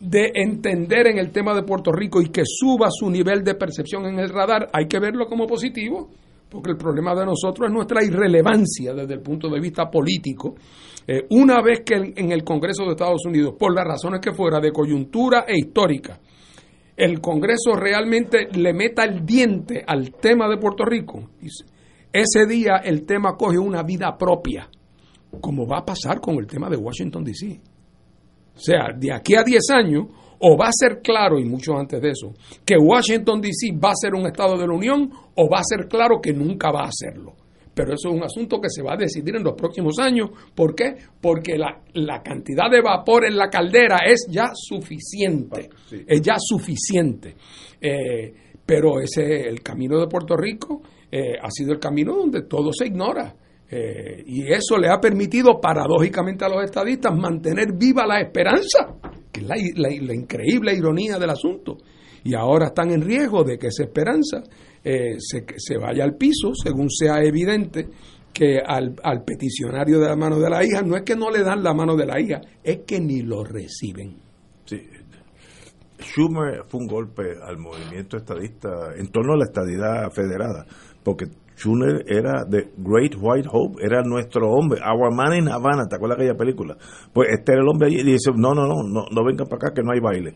de entender en el tema de Puerto Rico y que suba su nivel de percepción en el radar, hay que verlo como positivo, porque el problema de nosotros es nuestra irrelevancia desde el punto de vista político. Eh, una vez que en el Congreso de Estados Unidos, por las razones que fuera, de coyuntura e histórica, el Congreso realmente le meta el diente al tema de Puerto Rico, ese día el tema coge una vida propia como va a pasar con el tema de Washington, D.C. O sea, de aquí a 10 años, o va a ser claro, y mucho antes de eso, que Washington, D.C. va a ser un Estado de la Unión, o va a ser claro que nunca va a serlo. Pero eso es un asunto que se va a decidir en los próximos años. ¿Por qué? Porque la, cantidad de vapor en la caldera es ya suficiente. Es ya suficiente. Eh, pero ese, el camino de Puerto Rico eh, ha sido el camino donde todo se ignora. Eh, y eso le ha permitido paradójicamente a los estadistas mantener viva la esperanza, que es la, increíble ironía del asunto. Y ahora están en riesgo de que esa esperanza eh, se, vaya al piso, según sea evidente que al, al, peticionario de la mano de la hija no es que no le dan la mano de la hija, es que ni lo reciben. Sí. Schumer fue un golpe al movimiento estadista en torno a la estadidad federada, porque Schumer era The Great White Hope, era nuestro hombre, Our Man in Havana, ¿te acuerdas de aquella película? Pues este era el hombre allí y dice, no, no, no, no, no vengan para acá que no hay baile.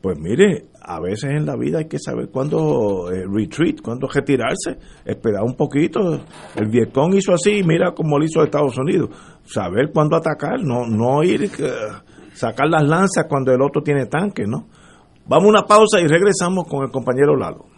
Pues mire, a veces en la vida hay que saber cuándo eh, retreat, cuándo retirarse, esperar un poquito. El Vietcong hizo así, mira cómo lo hizo Estados Unidos. Saber cuándo atacar, no, no ir, uh, sacar las lanzas cuando el otro tiene tanque, ¿no? Vamos a una pausa y regresamos con el compañero Lalo.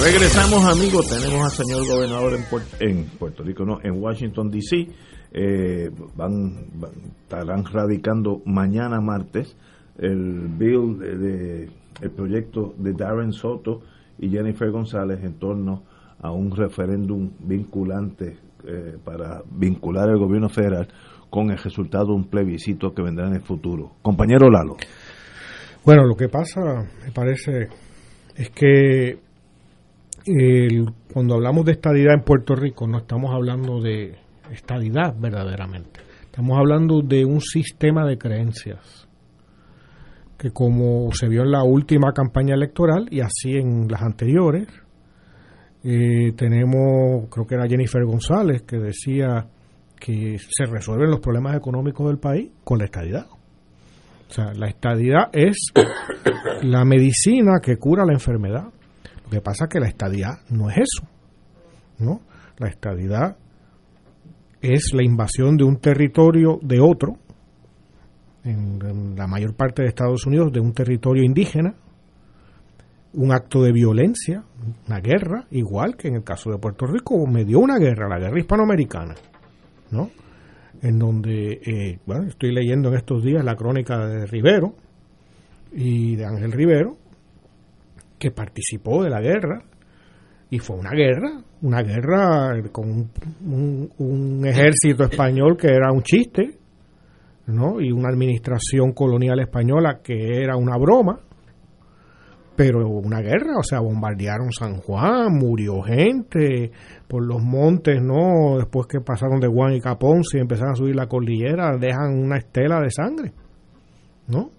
Regresamos amigos, tenemos al señor gobernador en, Puerto, Rico, no, en Washington DC. Eh, van, estarán radicando mañana martes el bill de, el proyecto de Darren Soto y Jennifer González en torno a un referéndum vinculante eh, para vincular el gobierno federal con el resultado de un plebiscito que vendrá en el futuro. Compañero Lalo. Bueno, lo que pasa, me parece, es que cuando hablamos de estadidad en Puerto Rico, no estamos hablando de estadidad verdaderamente. Estamos hablando de un sistema de creencias que como se vio en la última campaña electoral y así en las anteriores, eh, tenemos, creo que era Jennifer González, que decía que se resuelven los problemas económicos del país con la estadidad. O sea, la estadidad es la medicina que cura la enfermedad. Lo que pasa es que la estadidad no es eso, ¿no? La estadidad es la invasión de un territorio de otro, en, la mayor parte de Estados Unidos, de un territorio indígena, un acto de violencia, una guerra, igual que en el caso de Puerto Rico, me dio una guerra, la guerra hispanoamericana, ¿no? En donde, eh, bueno, estoy leyendo en estos días la crónica de Rivero y de Ángel Rivero, que participó de la guerra y fue una guerra, una guerra con un, ejército español que era un chiste, ¿no? Y una administración colonial española que era una broma, pero una guerra, o sea, bombardearon San Juan, murió gente por los montes, ¿no? Después que pasaron de Juan y Capón, y empezaron a subir la cordillera, dejan una estela de sangre, ¿no?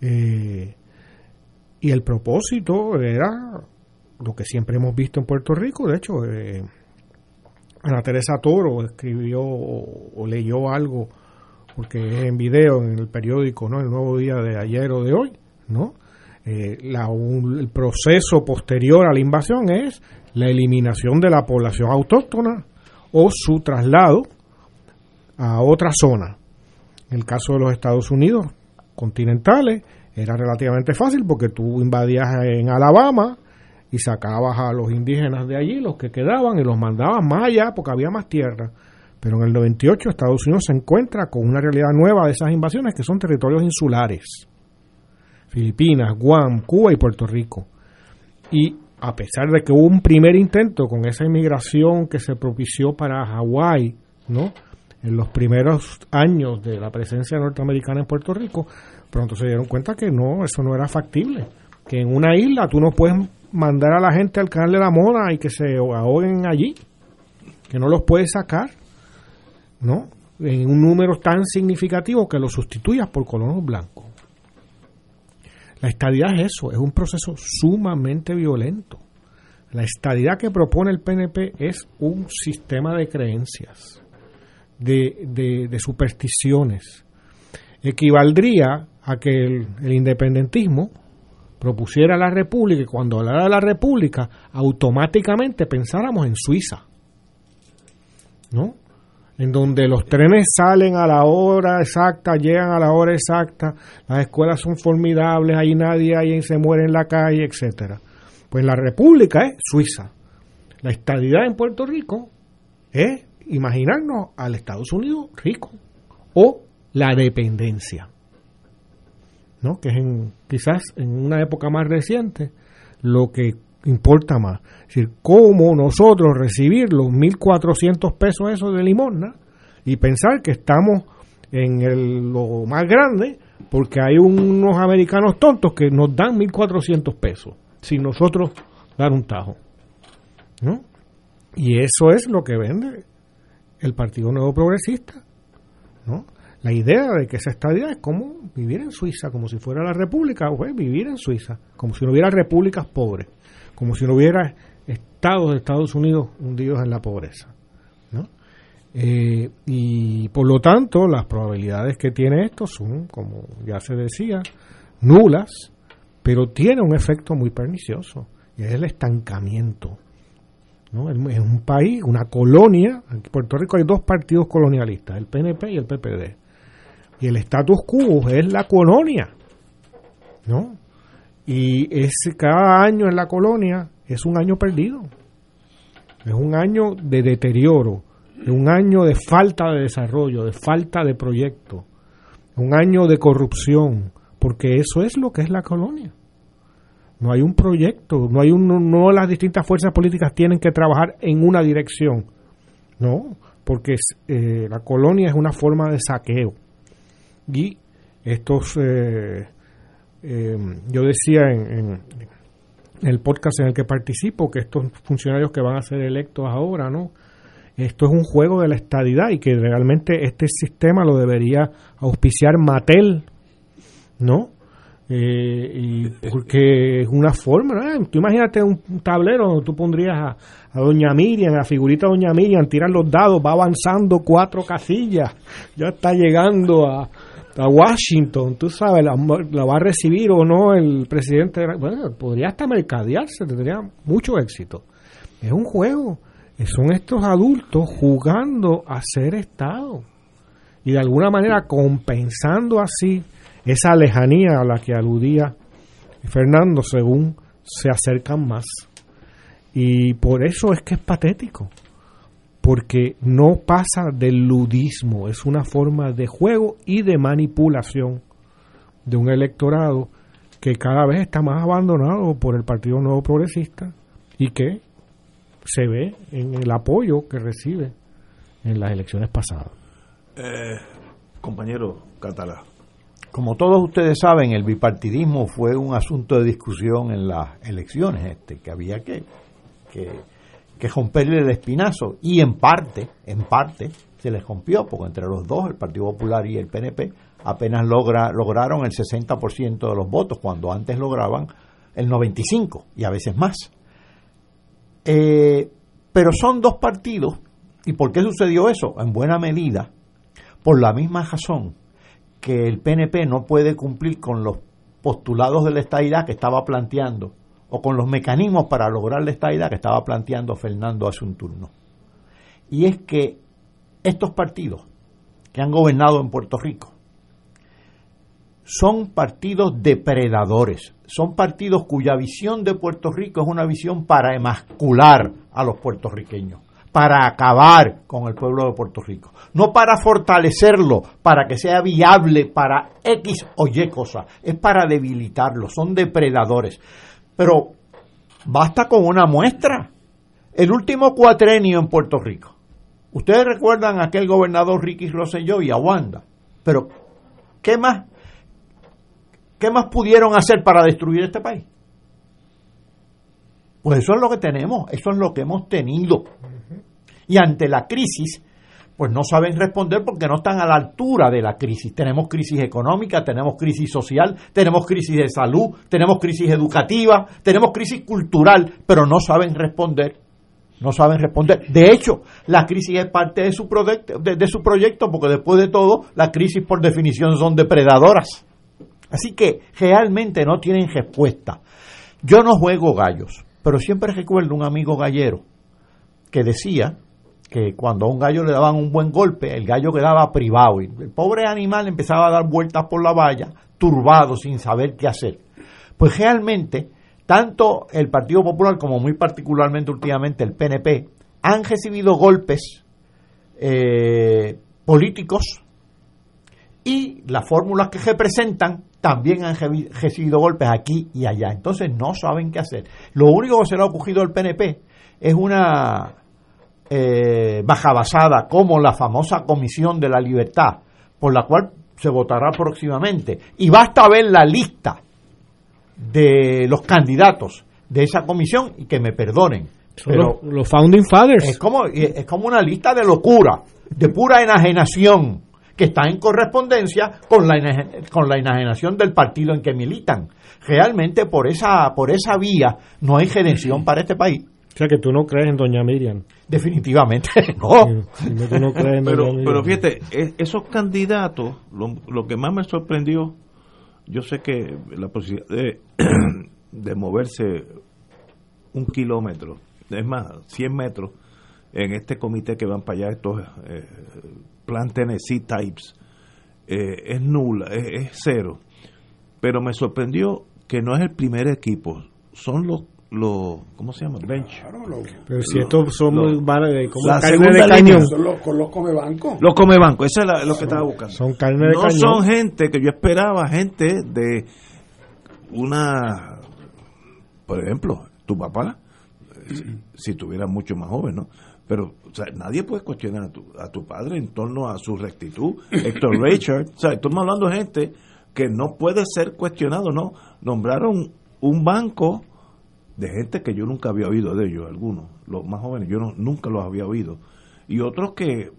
Eh, y el propósito era lo que siempre hemos visto en Puerto Rico. De hecho, eh, Ana Teresa Toro escribió o, leyó algo, porque es en video en el periódico, ¿no? El nuevo día de ayer o de hoy, ¿no? Eh, el proceso posterior a la invasión es la eliminación de la población autóctona o su traslado a otra zona. En el caso de los Estados Unidos continentales, era relativamente fácil porque tú invadías en Alabama y sacabas a los indígenas de allí, los que quedaban, y los mandabas más allá porque había más tierra. Pero en el 98 Estados Unidos se encuentra con una realidad nueva de esas invasiones que son territorios insulares. Filipinas, Guam, Cuba y Puerto Rico. Y a pesar de que hubo un primer intento con esa inmigración que se propició para Hawái, ¿no? En los primeros años de la presencia norteamericana en Puerto Rico, pronto se dieron cuenta que no, eso no era factible. Que en una isla tú no puedes mandar a la gente al canal de la Mona y que se ahoguen allí. Que no los puedes sacar, ¿no? En un número tan significativo que los sustituyas por colonos blancos. La estadía es eso, es un proceso sumamente violento. La estadidad que propone el PNP es un sistema de creencias, de, de, supersticiones. Equivaldría a que el, independentismo propusiera la república y cuando hablara de la república automáticamente pensáramos en Suiza. ¿No? en donde los trenes salen a la hora exacta, llegan a la hora exacta, las escuelas son formidables, ahí nadie ahí se muere en la calle, etcétera. Pues la República es Suiza. La estadidad en Puerto Rico es imaginarnos al Estados Unidos rico o la dependencia, ¿no? Que es en, quizás en una época más reciente lo que importa más. Es decir, cómo nosotros recibir los 1.400 pesos esos de limosna y pensar que estamos en el, lo más grande porque hay unos americanos tontos que nos dan 1.400 pesos sin nosotros dar un tajo. ¿no? Y eso es lo que vende el Partido Nuevo Progresista. ¿no? La idea de que esa estadía es como vivir en Suiza, como si fuera la república, pues vivir en Suiza, como si no hubiera repúblicas pobres como si no hubiera estados de Estados Unidos hundidos en la pobreza. ¿no? Eh, y por lo tanto, las probabilidades que tiene esto son, como ya se decía, nulas, pero tiene un efecto muy pernicioso, y es el estancamiento. ¿no? Es un país, una colonia, en Puerto Rico hay dos partidos colonialistas, el PNP y el PPD. Y el status quo es la colonia, ¿no? Y es cada año en la colonia es un año perdido. Es un año de deterioro, es un año de falta de desarrollo, de falta de proyecto, un año de corrupción, porque eso es lo que es la colonia. No hay un proyecto, no hay un, no las distintas fuerzas políticas tienen que trabajar en una dirección. No, porque eh, la colonia es una forma de saqueo. Y estos eh, eh, yo decía en, el podcast en el que participo que estos funcionarios que van a ser electos ahora, ¿no? Esto es un juego de la estadidad y que realmente este sistema lo debería auspiciar Mattel, ¿no? Eh, y porque es una forma, ¿no? tú imagínate un, tablero donde tú pondrías a, a, Doña Miriam, a la figurita de Doña Miriam, tiran los dados, va avanzando cuatro casillas, ya está llegando a, a Washington, tú sabes, la, va a recibir o no el presidente. Bueno, podría hasta mercadearse, tendría mucho éxito. Es un juego. Son estos adultos jugando a ser Estado. Y de alguna manera compensando así esa lejanía a la que aludía Fernando según se acercan más. Y por eso es que es patético porque no pasa del ludismo, es una forma de juego y de manipulación de un electorado que cada vez está más abandonado por el Partido Nuevo Progresista y que se ve en el apoyo que recibe en las elecciones pasadas. Eh, compañero Catalá. Como todos ustedes saben, el bipartidismo fue un asunto de discusión en las elecciones, este, que había que, que que romperle el espinazo y en parte, en parte se les rompió porque entre los dos, el Partido Popular y el PNP, apenas logra, lograron el 60% de los votos cuando antes lograban el 95 y a veces más. Eh, pero son dos partidos ¿y por qué sucedió eso? En buena medida por la misma razón que el PNP no puede cumplir con los postulados de la estabilidad que estaba planteando o con los mecanismos para lograr la estabilidad que estaba planteando Fernando hace un turno. Y es que estos partidos que han gobernado en Puerto Rico son partidos depredadores, son partidos cuya visión de Puerto Rico es una visión para emascular a los puertorriqueños, para acabar con el pueblo de Puerto Rico, no para fortalecerlo, para que sea viable para X o Y cosas, es para debilitarlo, son depredadores. Pero basta con una muestra. El último cuatrenio en Puerto Rico. Ustedes recuerdan a aquel gobernador Ricky Rosselló y a Wanda. Pero, ¿qué más? ¿Qué más pudieron hacer para destruir este país? Pues eso es lo que tenemos, eso es lo que hemos tenido. Y ante la crisis, pues no saben responder porque no están a la altura de la crisis. Tenemos crisis económica, tenemos crisis social, tenemos crisis de salud, tenemos crisis educativa, tenemos crisis cultural, pero no saben responder. No saben responder. De hecho, la crisis es parte de su, proyecto, de, su proyecto porque después de todo, las crisis por definición son depredadoras. Así que realmente no tienen respuesta. Yo no juego gallos, pero siempre recuerdo un amigo gallero que decía que cuando a un gallo le daban un buen golpe, el gallo quedaba privado y el pobre animal empezaba a dar vueltas por la valla, turbado, sin saber qué hacer. Pues realmente, tanto el Partido Popular como muy particularmente últimamente el PNP han recibido golpes eh, políticos y las fórmulas que representan también han recibido golpes aquí y allá. Entonces no saben qué hacer. Lo único que se le ha ocurrido al PNP es una eh, baja basada como la famosa Comisión de la Libertad, por la cual se votará próximamente. Y basta ver la lista de los candidatos de esa comisión y que me perdonen. pero los, Founding Fathers. Es como, es como una lista de locura, de pura enajenación, que está en correspondencia con la, con la enajenación del partido en que militan. Realmente por esa, por esa vía no hay redención para este país. O sea que tú no crees en Doña Miriam. Definitivamente no. pero, pero fíjate, esos candidatos, lo, que más me sorprendió, yo sé que la posibilidad de, de moverse un kilómetro, es más, 100 metros, en este comité que van para allá, estos eh, Plan Tennessee Types, eh, es nula, es cero. Pero me sorprendió que no es el primer equipo, son los los ¿cómo se llama? bench. Pero si estos son muy de como la carne de cañón. son los, con los comebancos los comebancos eso es lo que estaba buscando. Son carne de no son gente que yo esperaba gente de una por ejemplo tu papá si, estuviera mucho más joven no pero o sea, nadie puede cuestionar a tu, a tu padre en torno a su rectitud. Héctor Richard o sea estamos hablando de gente que no puede ser cuestionado no nombraron un banco de gente que yo nunca había oído de ellos, algunos, los más jóvenes, yo no, nunca los había oído, y otros que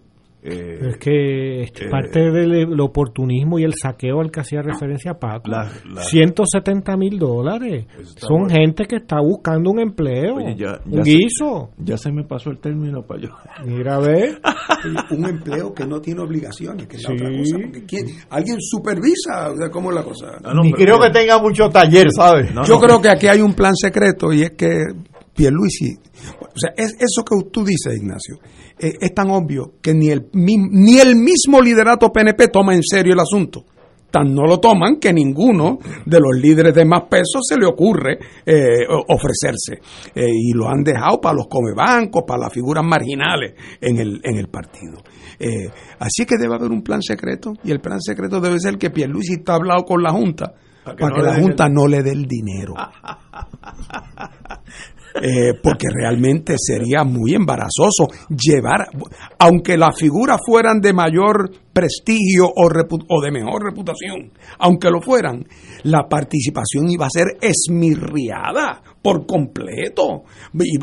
eh, es que es eh, parte del oportunismo y el saqueo al que hacía referencia Paco. 170 mil dólares. Son gente que está buscando un empleo, ya, un guiso. ya se me pasó el término para yo. Mira, ve. un empleo que no tiene obligaciones, que es otra cosa. alguien supervisa cómo es la cosa. Ah, Ni creo que tenga mucho taller, ¿sabes? yo creo que aquí hay un plan secreto y es que Pierluisi, o sea, es eso que tú dices, Ignacio eh, es tan obvio que ni el, ni el mismo liderato PNP toma en serio el asunto. Tan no lo toman que ninguno de los líderes de más peso se le ocurre eh, ofrecerse. Eh, y lo han dejado para los comebancos, para las figuras marginales en el, en el partido. así que debe haber un plan secreto y el plan secreto debe ser que Pierluisi está hablado con la Junta para que, la Junta no le dé el dinero. Eh, porque realmente sería muy embarazoso llevar, aunque las figuras fueran de mayor prestigio o, o, de mejor reputación, aunque lo fueran, la participación iba a ser esmirriada por completo.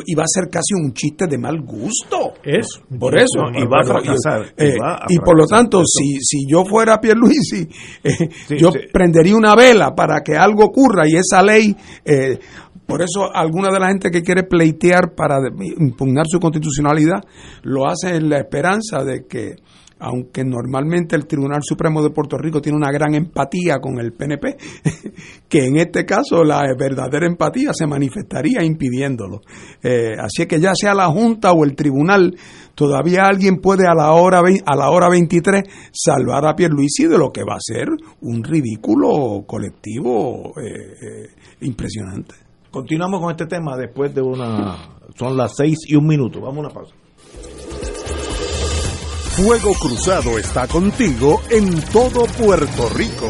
Iba a ser casi un chiste de mal gusto. Es. Por eso. y va a fracasar. Eh, y por lo tanto, si, si yo fuera Pierluisi, eh, yo prendería una vela para que algo ocurra y esa ley eh, por eso alguna de la gente que quiere pleitear para impugnar su constitucionalidad lo hace en la esperanza de que, aunque normalmente el Tribunal Supremo de Puerto Rico tiene una gran empatía con el PNP, que en este caso la verdadera empatía se manifestaría impidiéndolo. Eh, así que ya sea la Junta o el Tribunal, todavía alguien puede a la hora, a la hora 23 salvar a Pierluisi de lo que va a ser un ridículo colectivo eh, eh, impresionante. Continuamos con este tema después de una... Son las seis y un minuto. Vamos a una pausa. Fuego Cruzado está contigo en todo Puerto Rico.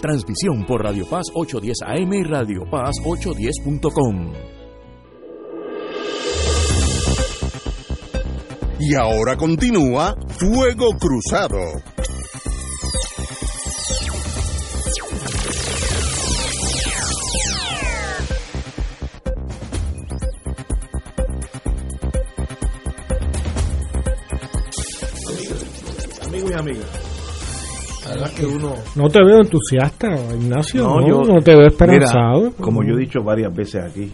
Transmisión por Radio Paz 810 AM y Radio Paz 810.com. Y ahora continúa Fuego Cruzado. Amigos y amigas. Que uno... No te veo entusiasta, Ignacio. No, No, yo, no te veo esperanzado. Mira, como yo he dicho varias veces aquí,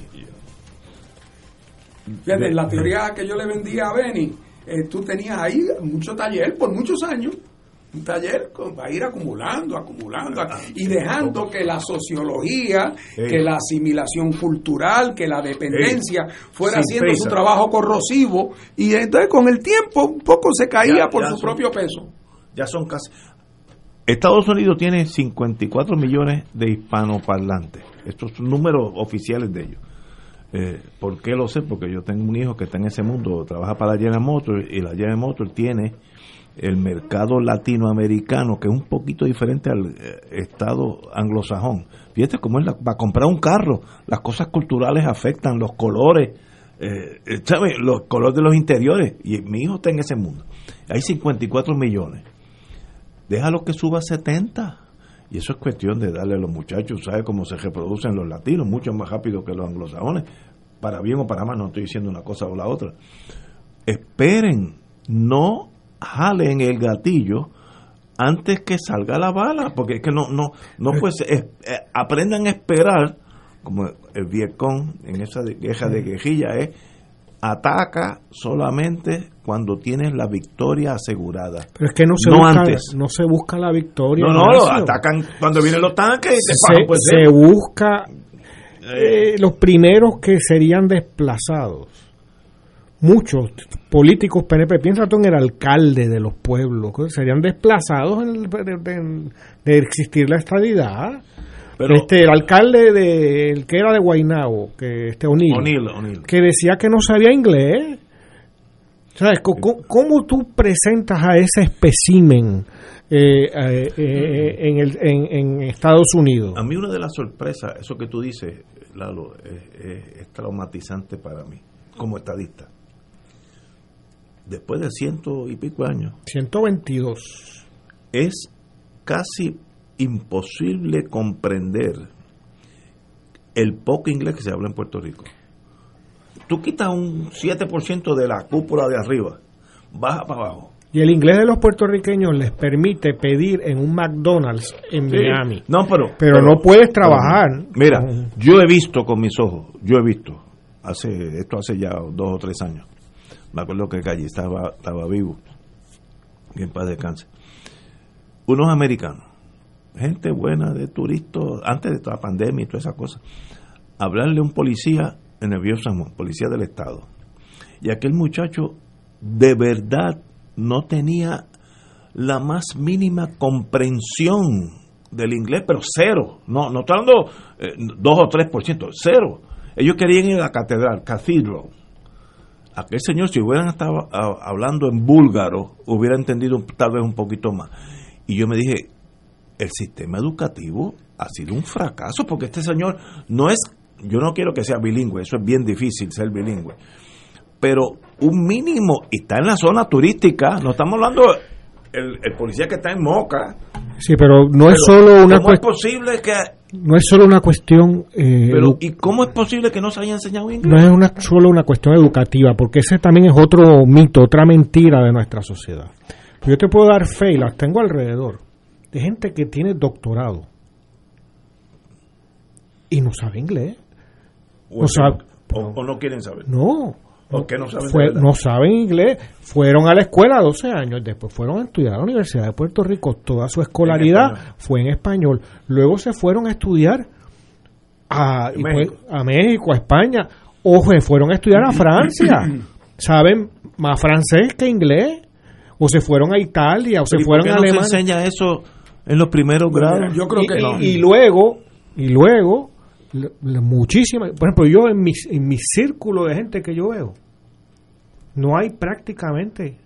Fíjate, la teoría que yo le vendía a Benny, eh, tú tenías ahí mucho taller por muchos años. Un taller va a ir acumulando, acumulando, y dejando que la sociología, que la asimilación cultural, que la dependencia fuera Sin haciendo prisa. su trabajo corrosivo, y entonces con el tiempo un poco se caía Ya- por ya su son- propio peso. ya son casi... Estados Unidos tiene 54 millones de hispanoparlantes. Estos son números oficiales de ellos. Eh, ¿Por qué lo sé? Porque yo tengo un hijo que está en ese mundo, trabaja para la General Motors y la General Motors tiene el mercado latinoamericano que es un poquito diferente al eh, estado anglosajón. Fíjate cómo es la, para comprar un carro, las cosas culturales afectan, los colores, eh, eh. Los colores de los interiores. Y mi hijo está en ese mundo. Hay 54 millones. Déjalo que suba a 70. Y eso es cuestión de darle a los muchachos, ¿sabe cómo se reproducen los latinos? Mucho más rápido que los anglosajones. Para bien o para mal, no estoy diciendo una cosa o la otra. Esperen, no jalen el gatillo antes que salga la bala, porque es que no, no, no pues aprendan a esperar, como el Vietcong en esa de- guerra de guerrilla es ataca solamente cuando tienes la victoria asegurada. Pero es que no se, No busca, antes. no se busca la victoria. No, no, Ignacio. atacan cuando vienen los tanques y te se, pagan, pues, se eh. busca eh, los primeros que serían desplazados. Muchos políticos PNP, piensa tú en el alcalde de los pueblos, que serían desplazados en el- de, de- de existir la estadidad. Pero- este el alcalde de el que era de Guaynabo, que este O'Neill, que decía que no sabía inglés. ¿Sabes? Co- ¿Cómo, tú presentas a ese espécimen eh, eh, eh, en, el, en, en Estados Unidos? A mí una de las sorpresas, eso que tú dices, Lalo, es, es- es traumatizante para mí. como estadista. Después de ciento y pico años. 122. Es casi imposible comprender el poco inglés que se habla en Puerto Rico. Tú quitas un 7% de la cúpula de arriba, baja para abajo. Y el inglés de los puertorriqueños les permite pedir en un McDonald's en Sí. Miami. No, pero, Pero no puedes trabajar. Mira, yo he visto con mis ojos, yo he visto, hace esto hace ya dos o tres años. Me acuerdo que Calle estaba, estaba vivo, y en paz descanse. Unos americanos, gente buena de turistas, antes de toda la pandemia y todas esas cosas, hablarle a un policía en el Viejo San policía del Estado. Y aquel muchacho de verdad no tenía la más mínima comprensión del inglés, pero cero. No, no estoy hablando eh, dos o tres por ciento, cero. Ellos querían ir a la catedral, cathedral. Aquel señor, si hubieran estado ah, hablando en búlgaro, hubiera entendido tal vez un poquito más. Y yo me dije, el sistema educativo ha sido un fracaso, porque este señor no es, yo no quiero que sea bilingüe, eso es bien difícil ser bilingüe, pero un mínimo, y está en la zona turística, no estamos hablando el, el policía que está en Moca. Sí, pero no es solo una ¿Cómo es posible que No es solo una cuestión. eh, Pero, ¿y cómo es posible que no se haya enseñado inglés? no es una, solo una cuestión educativa, porque ese también es otro mito, otra mentira de nuestra sociedad. Yo te puedo dar fe, y las tengo alrededor, de gente que tiene doctorado y no sabe inglés. O, No sabe, o- o no quieren saber. no. ¿Por qué no saben Fue- no saben inglés. Fueron a la escuela 12 años, después fueron a estudiar a la Universidad de Puerto Rico. Toda su escolaridad fue en español. Luego se fueron a estudiar a México. fue- a México, a España, o se fueron a estudiar a Francia. Saben más francés que inglés. O se fueron a Italia, o se ¿Y por fueron a no se Alemania. enseña eso en los primeros grados? yo creo y, que y- no. y luego, y luego, muchísimas, por ejemplo, yo en mi, en mi círculo de gente que yo veo, no hay prácticamente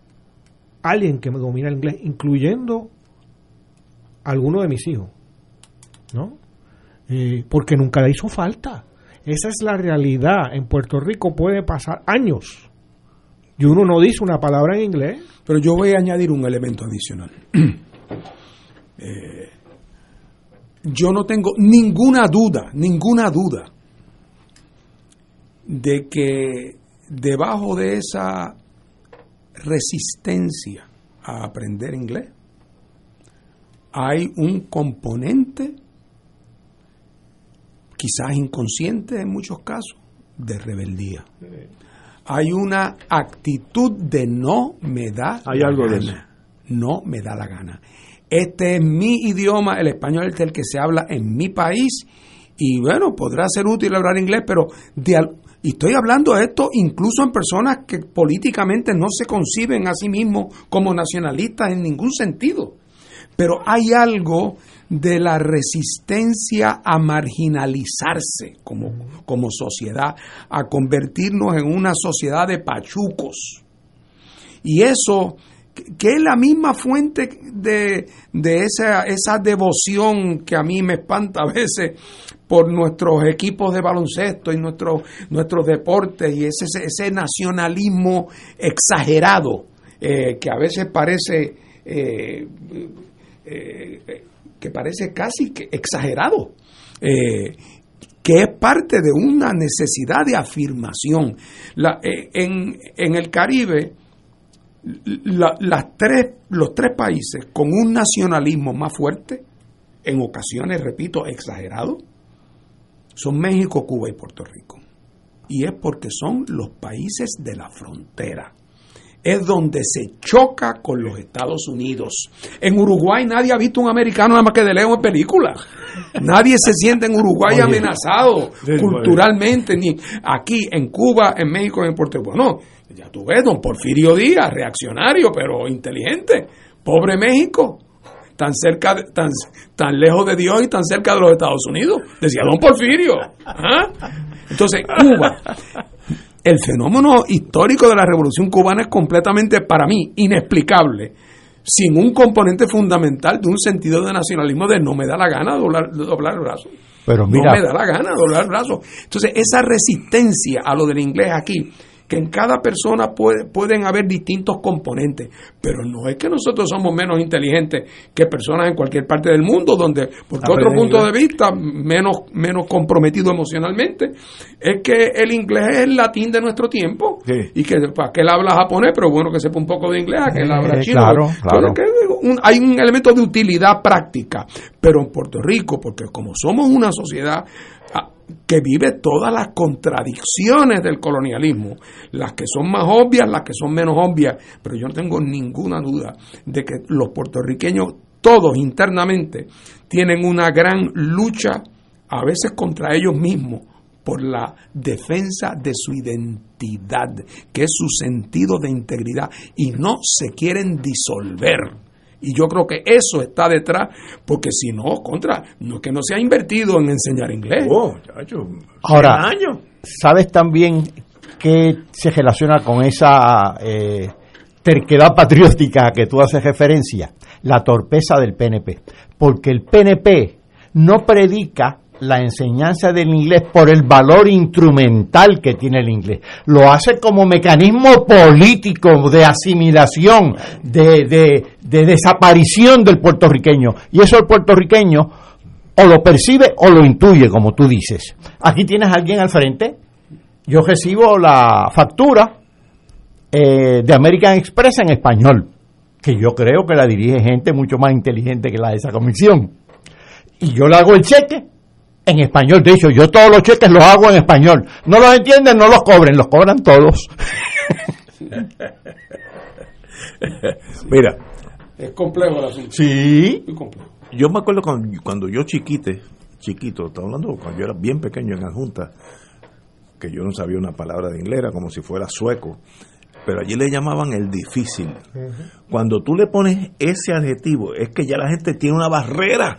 alguien que me domina el inglés, incluyendo alguno de mis hijos, ¿no? Eh, porque nunca le hizo falta. Esa es la realidad. En Puerto Rico puede pasar años y uno no dice una palabra en inglés. Pero yo voy a añadir un elemento adicional. Eh, yo no tengo ninguna duda, ninguna duda de que debajo de esa resistencia a aprender inglés hay un componente, quizás inconsciente en muchos casos, de rebeldía. Hay una actitud de no me da Hay la algo de gana. No me da la gana. Este es mi idioma, el español es el que se habla en mi país y bueno, podrá ser útil hablar inglés, pero y estoy hablando de esto incluso en personas que políticamente no se conciben a sí mismos como nacionalistas en ningún sentido. Pero hay algo de la resistencia a marginalizarse como, como sociedad, a convertirnos en una sociedad de pachucos. Y eso, que es la misma fuente de, de esa, esa devoción que a mí me espanta a veces por nuestros equipos de baloncesto y nuestros, nuestros deportes y ese, ese nacionalismo exagerado eh, que a veces parece eh, eh, que parece casi exagerado, eh, que es parte de una necesidad de afirmación. La- en, en el Caribe, la- las tres, los tres países con un nacionalismo más fuerte, en ocasiones, repito, exagerado, son México, Cuba y Puerto Rico. Y es porque son los países de la frontera. Es donde se choca con los Estados Unidos. En Uruguay nadie ha visto un americano nada más que de lejos en película. Nadie se siente en Uruguay amenazado Sí, culturalmente, ni aquí, en Cuba, en México, en Puerto Rico. Bueno, ya tú ves, don Porfirio Díaz, reaccionario, pero inteligente. Pobre México, tan cerca, de- tan, tan lejos de Dios y tan cerca de los Estados Unidos. Decía don Porfirio. ¿Ah? Entonces, Cuba, el fenómeno histórico de la revolución cubana es completamente, para mí, inexplicable, sin un componente fundamental de un sentido de nacionalismo de no me da la gana doblar, doblar el brazo. Pero no mira, me da la gana doblar el brazo. Entonces, esa resistencia a lo del inglés aquí, que en cada persona puede, pueden haber distintos componentes, pero no es que nosotros somos menos inteligentes que personas en cualquier parte del mundo, donde, porque otro punto de vista, menos, menos comprometido emocionalmente, es que el inglés es el latín de nuestro tiempo, y que, para que él habla japonés, pero bueno que sepa un poco de inglés, que él habla chino. Claro, claro. hay un elemento de utilidad práctica, pero en Puerto Rico, porque como somos una sociedad que vive todas las contradicciones del colonialismo, las que son más obvias, las que son menos obvias, pero yo no tengo ninguna duda de que los puertorriqueños todos internamente tienen una gran lucha, a veces contra ellos mismos, por la defensa de su identidad, que es su sentido de integridad, y no se quieren disolver y yo creo que eso está detrás, porque si no, contra, no es que no se ha invertido en enseñar inglés. Oh, Ahora, ¿sabes también que se relaciona con esa eh, terquedad patriótica que tú haces referencia? La torpeza del PNP. Porque el PNP no predica la enseñanza del inglés por el valor instrumental que tiene el inglés. Lo hace como mecanismo político de asimilación, de, de, de desaparición del puertorriqueño. Y eso el puertorriqueño o lo percibe o lo intuye, como tú dices. Aquí tienes a alguien al frente. Yo recibo la factura eh, de American Express en español, que yo creo que la dirige gente mucho más inteligente que la de esa comisión. Y yo le hago el cheque en español. De hecho, yo todos los cheques los hago en español. No los entienden, no los cobren, los cobran todos. Mira. Es complejo el asunto. Sí. Yo me acuerdo cuando, cuando yo chiquite, chiquito, estaba hablando cuando yo era bien pequeño en la Junta, que yo no sabía una palabra de inglés, era como si fuera sueco, pero allí le llamaban el difícil. Cuando tú le pones ese adjetivo, es que ya la gente tiene una barrera.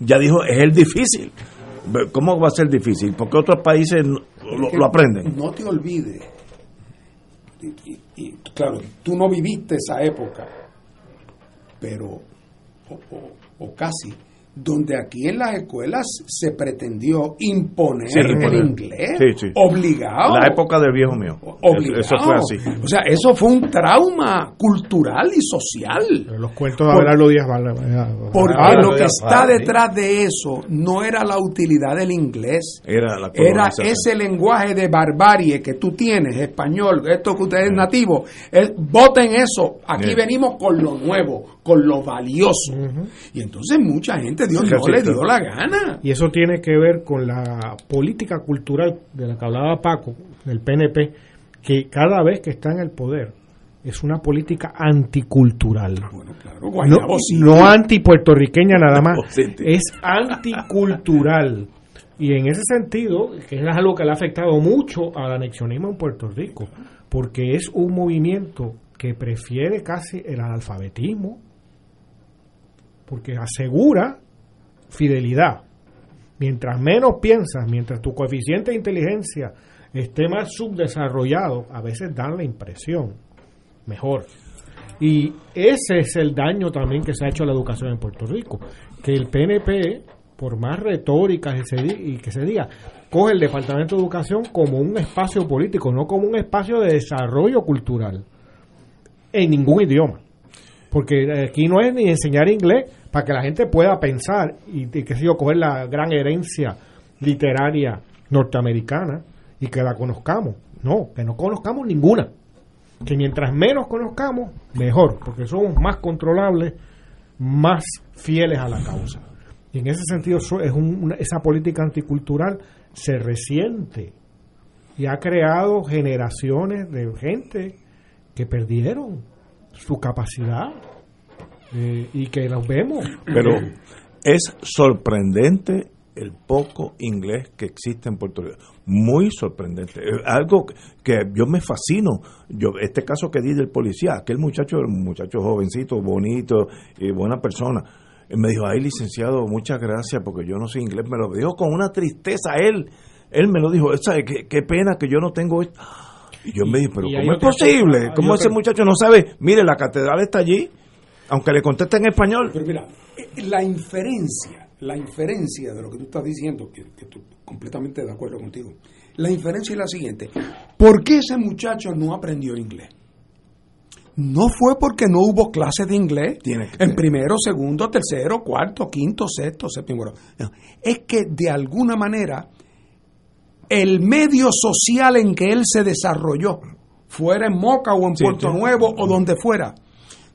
Ya dijo, es el difícil. ¿Cómo va a ser difícil? Porque otros países lo, aprenden. No te olvides. Y, claro, tú no viviste esa época, pero o casi donde aquí en las escuelas se pretendió imponer el inglés, obligado. La época del viejo mío. Obligado. Eso fue así. O sea, eso fue un trauma cultural y social. los cuentos de Abelardo Díaz Porque lo que está detrás de eso no era la utilidad del inglés. Era, la era ese lenguaje de barbarie que tú tienes, español, esto que ustedes nativo. voten eso. Aquí venimos con lo nuevo, con lo valioso. Y entonces mucha gente Dios no le dio la gana. Y eso tiene que ver con la política cultural de la que hablaba Paco, del PNP, que cada vez que está en el poder es una política anticultural. no, no anti-puertorriqueña nada más, es anticultural. Y en ese sentido, que es algo que le ha afectado mucho al anexionismo en Puerto Rico, porque es un movimiento que prefiere casi el analfabetismo, porque asegura fidelidad. Mientras menos piensas, mientras tu coeficiente de inteligencia esté más subdesarrollado, a veces dan la impresión mejor. Y ese es el daño también que se ha hecho a la educación en Puerto Rico, que el PNP, por más retórica que se, y que se diga, coge el Departamento de Educación como un espacio político, no como un espacio de desarrollo cultural, en ningún idioma. Porque aquí no es ni enseñar inglés, para que la gente pueda pensar y, que sé yo, coger la gran herencia literaria norteamericana y que la conozcamos. No, que no conozcamos ninguna. Que mientras menos conozcamos, mejor, porque somos más controlables, más fieles a la causa. Y en ese sentido, es esa política anticultural se resiente y ha creado generaciones de gente que perdieron su capacidad eh, y que los vemos. Pero es sorprendente el poco inglés que existe en Puerto Rico. Muy sorprendente. Algo que yo me fascino. Yo Este caso que di del policía, aquel muchacho, un muchacho jovencito, bonito y buena persona, me dijo, ay licenciado, muchas gracias porque yo no sé inglés. Me lo dijo con una tristeza él. Él me lo dijo. Qué, qué pena que yo no tengo esto. Y yo me dije, pero ¿cómo es posible? ¿Cómo ese muchacho no sabe? Mire, la catedral está allí aunque le conteste en español. Pero mira, eh, la inferencia, la inferencia de lo que tú estás diciendo, que, completamente de acuerdo contigo. La inferencia es la siguiente. ¿Por qué ese muchacho no aprendió inglés? No fue porque no hubo clases de inglés en primero, segundo, tercero, cuarto, quinto, sexto, séptimo. Es que de alguna manera el medio social en que él se desarrolló, fuera en Moca o en Puerto Nuevo o donde fuera,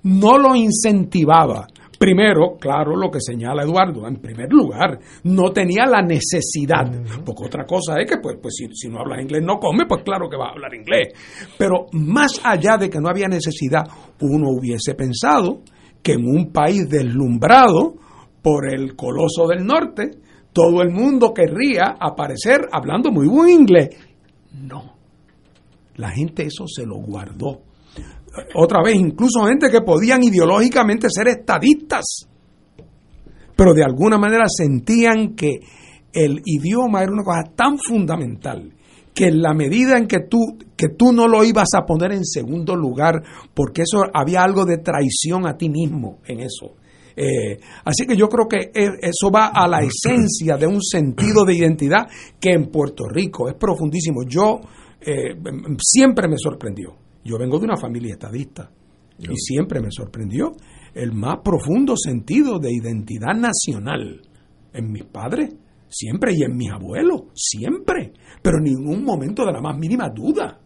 no lo incentivaba. Primero, claro, lo que señala Eduardo, en primer lugar, no tenía la necesidad, porque otra cosa es que, pues, pues si, no hablas inglés no come, pues claro que va a hablar inglés. Pero más allá de que no había necesidad, uno hubiese pensado que en un país deslumbrado por el coloso del norte, todo el mundo querría aparecer hablando muy buen inglés. No. La gente eso se lo guardó otra vez, incluso gente que podían ideológicamente ser estadistas, pero de alguna manera sentían que el idioma era una cosa tan fundamental que en la medida en que tú, que tú no lo ibas a poner en segundo lugar, porque eso había algo de traición a ti mismo en eso. Eh, así que yo creo que e, eso va a la esencia de un sentido de identidad que en Puerto Rico es profundísimo. Yo eh, siempre me sorprendió. Yo vengo de una familia estadista y siempre me sorprendió el más profundo sentido de identidad nacional en mis padres, siempre, y en mis abuelos, siempre, pero en ningún momento de la más mínima duda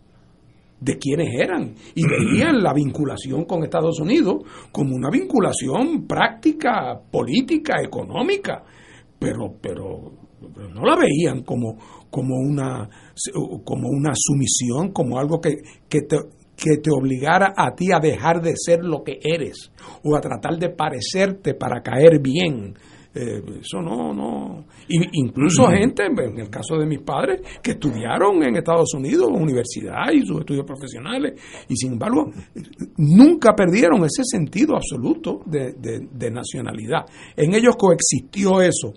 de quiénes eran y veían la vinculación con Estados Unidos como una vinculación práctica, política, económica, pero, pero, no la veían como, como, una, como una sumisión, como algo que, que, te, que te obligara a ti a dejar de ser lo que eres o a tratar de parecerte para caer bien. Eh, eso no, no. incluso gente, en el caso de mis padres, que estudiaron en Estados Unidos, universidad y sus estudios profesionales, y sin embargo, nunca perdieron ese sentido absoluto de, de nacionalidad. En ellos coexistió eso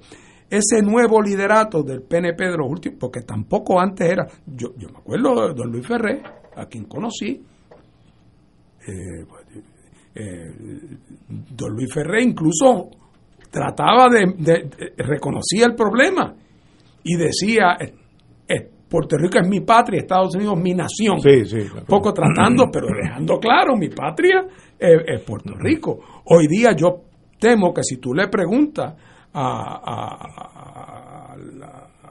ese nuevo liderato del PNP de los últimos, porque tampoco antes era, yo, yo me acuerdo de don Luis Ferré, a quien conocí, eh, eh, don Luis Ferré incluso trataba de, reconocía el problema y decía eh, Puerto Rico es mi patria, Estados Unidos mi nación. Poco tratando, pero dejando claro, mi patria es, Puerto Rico. Hoy día yo temo que si tú le preguntas a, a, a,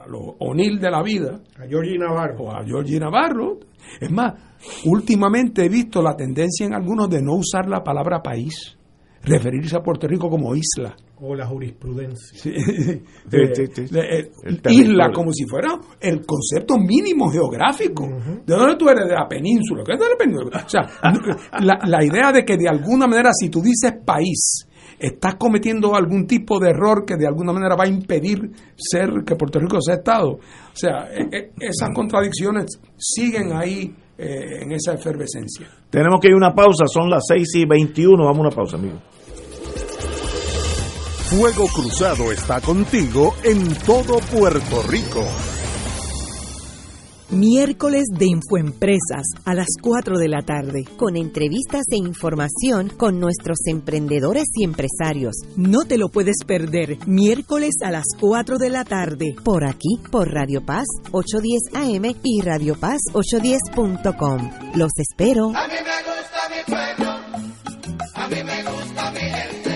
los O'Neill de la vida, a Georgie Navarro, a Georgie Navarro, es más, últimamente he visto la tendencia en algunos de no usar la palabra país, referirse a Puerto Rico como isla. O la jurisprudencia. isla como si fuera el concepto mínimo geográfico. ¿De dónde tú eres? De la península. ¿Qué es de la península? O sea, la, la idea de que de alguna manera si tú dices país, estás cometiendo algún tipo de error que de alguna manera va a impedir ser que Puerto Rico sea Estado. O sea, e, e, esas contradicciones siguen ahí eh, en esa efervescencia. Tenemos que ir a una pausa, son las 6 y 21, vamos a una pausa, amigo. Fuego Cruzado está contigo en todo Puerto Rico. Miércoles de Infoempresas a las 4 de la tarde. Con entrevistas e información con nuestros emprendedores y empresarios. No te lo puedes perder. Miércoles a las 4 de la tarde. Por aquí, por Radio Paz 810 AM y Radio Paz 810.com. Los espero. A mí me gusta mi pueblo. A mí me gusta mi gente.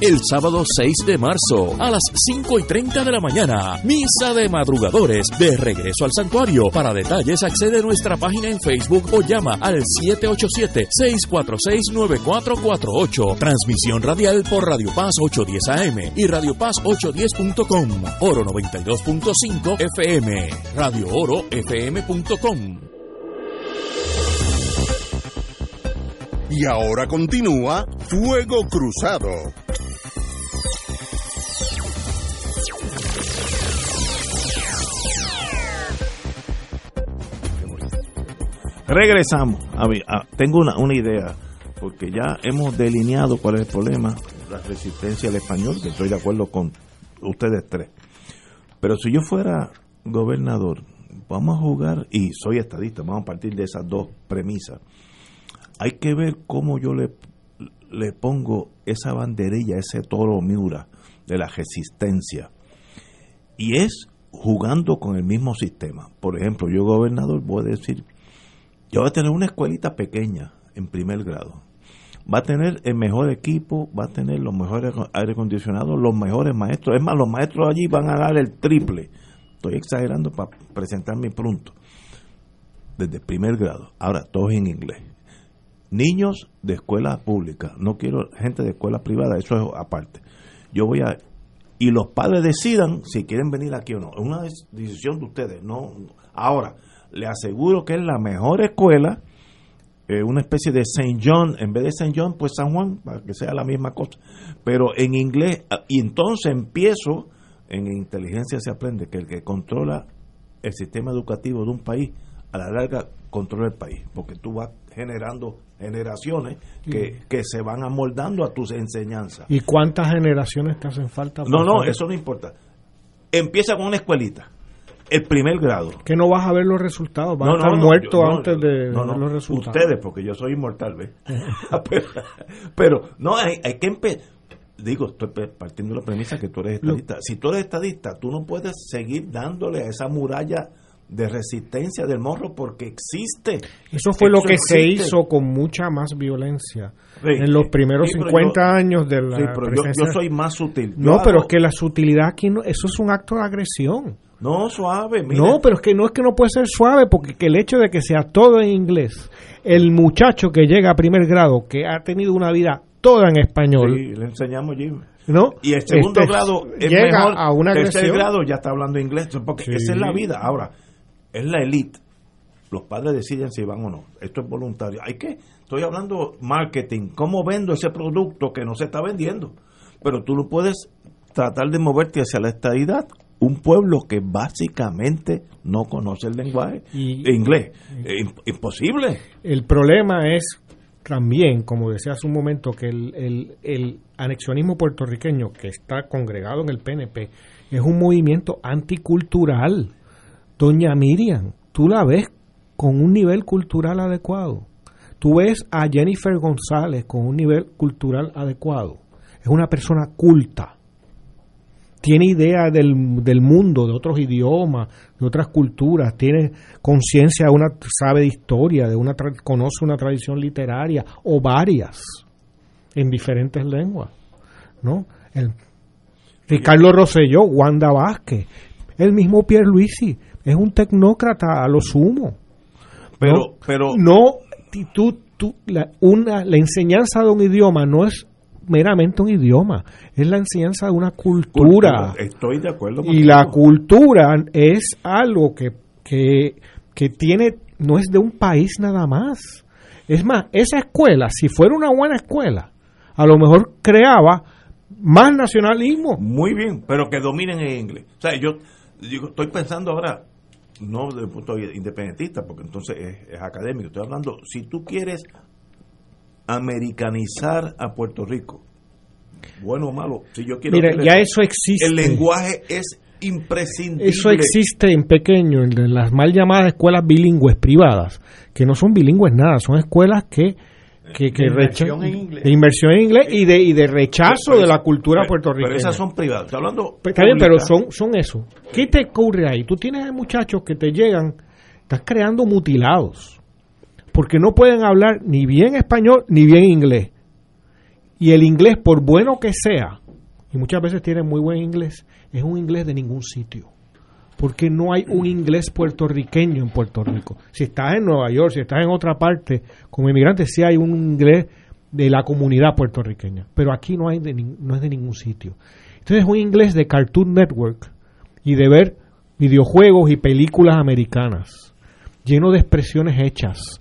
el sábado 6 de marzo a las 5 y 30 de la mañana. Misa de madrugadores de regreso al santuario. Para detalles accede a nuestra página en Facebook o llama al 787-646-9448. Transmisión radial por Radio Paz 810 AM y Radio Paz 810.com. Oro 92.5 FM. Radio Oro FM.com. Y ahora continúa Fuego Cruzado. Regresamos. A tengo una, una idea, porque ya hemos delineado cuál es el problema, la resistencia al español, que estoy de acuerdo con ustedes tres. Pero si yo fuera gobernador, vamos a jugar, y soy estadista, vamos a partir de esas dos premisas. Hay que ver cómo yo le, le pongo esa banderilla, ese toro miura de la resistencia. Y es jugando con el mismo sistema. Por ejemplo, yo gobernador voy a decir, yo voy a tener una escuelita pequeña en primer grado. Va a tener el mejor equipo, va a tener los mejores aire acondicionados, los mejores maestros. Es más, los maestros allí van a dar el triple. Estoy exagerando para presentar mi punto. Desde primer grado. Ahora, todos en inglés. Niños de escuela pública. No quiero gente de escuela privada, eso es aparte. Yo voy a y los padres decidan si quieren venir aquí o no. Es una decisión de ustedes. No, ahora le aseguro que es la mejor escuela, eh, una especie de St. John, en vez de St. John, pues San Juan, para que sea la misma cosa. Pero en inglés, ah, y entonces empiezo, en inteligencia se aprende que el que controla el sistema educativo de un país, a la larga controla el país, porque tú vas generando generaciones que, que se van amoldando a tus enseñanzas. ¿Y cuántas generaciones te hacen falta? No, no, eso no importa. Empieza con una escuelita, el primer grado. Que no vas a ver los resultados, vas No, a estar no, no, muerto yo- no, antes de ver los resultados. Ustedes, porque yo soy inmortal, ¿ves? pero, pero, no, hay, hay que empezar. Digo, estoy partiendo de la premisa que tú eres estadista. Si tú eres estadista, tú no puedes seguir dándole a esa muralla de resistencia del morro porque existe. Eso fue lo que se hizo con mucha más violencia Sí, en los primeros sí, pero 50 yo- años de la Sí, pero yo, presencia. yo soy más sutil. Yo No, pero es que la sutilidad aquí, no, eso es un acto de agresión. No, suave, mira. No, pero es que no es que no puede ser suave, porque que el hecho de que sea todo en inglés, el muchacho que llega a primer grado, que ha tenido una vida toda en español, Sí, le enseñamos, Jim. ¿no? Y el segundo Este, grado es llega mejor. a una tercer agresión. grado ya está hablando inglés, porque esa es la vida. Ahora, es la elite. Los padres deciden si van o no. Esto es voluntario. Hay que, estoy hablando marketing, cómo vendo ese producto que no se está vendiendo. Pero tú no puedes tratar de moverte hacia la estadidad. Un pueblo que básicamente no conoce el lenguaje Y- inglés. Eh, imp- imposible. El problema es también, como decía hace un momento, que el, el, el anexionismo puertorriqueño que está congregado en el PNP es un movimiento anticultural. Doña Miriam, tú la ves con un nivel cultural adecuado. Tú ves a Jennifer González con un nivel cultural adecuado. Es una persona culta. Tiene idea del, del mundo, de otros idiomas, de otras culturas. Tiene conciencia una, sabe de historia, de una, conoce una tradición literaria o varias en diferentes lenguas. ¿no? El, Ricardo Rosselló, Wanda Vázquez, el mismo Pierre Luisi, es un tecnócrata a lo sumo. Pero, ¿no? pero no tú, tú, la, una, la enseñanza de un idioma no es meramente un idioma, es la enseñanza de una cultura. Estoy de acuerdo Y la cultura es algo que, que, que tiene, no es de un país nada más. Es más, esa escuela, si fuera una buena escuela, a lo mejor creaba más nacionalismo. Muy bien, pero que dominen el inglés. O sea, yo digo, estoy pensando ahora, no desde el punto de vista independentista, porque entonces es, es académico. Estoy hablando, si tú quieres americanizar a Puerto Rico, bueno o malo. Si yo quiero Mira, ya le- eso existe. El lenguaje es imprescindible. Eso existe en pequeño, en las mal llamadas escuelas bilingües privadas, que no son bilingües nada, son escuelas que que, que De inmersión recha- en inglés. de inmersión en inglés y de y de rechazo Pero de la cultura pero- puertorriqueña. Pero esas son privadas. Está hablando. Pues, Está bien, pero son, son eso. ¿Qué te ocurre ahí? Tú tienes muchachos que te llegan, estás creando mutilados, porque no pueden hablar ni bien español ni bien inglés. Y el inglés, por bueno que sea, y muchas veces tienen muy buen inglés, es un inglés de ningún sitio. Porque no hay un inglés puertorriqueño en Puerto Rico. Si estás en Nueva York, si estás en otra parte, como inmigrante, sí hay un inglés de la comunidad puertorriqueña. Pero aquí no, hay de, no es de ningún sitio. Entonces es un inglés de Cartoon Network y de ver videojuegos y películas americanas, lleno de expresiones hechas.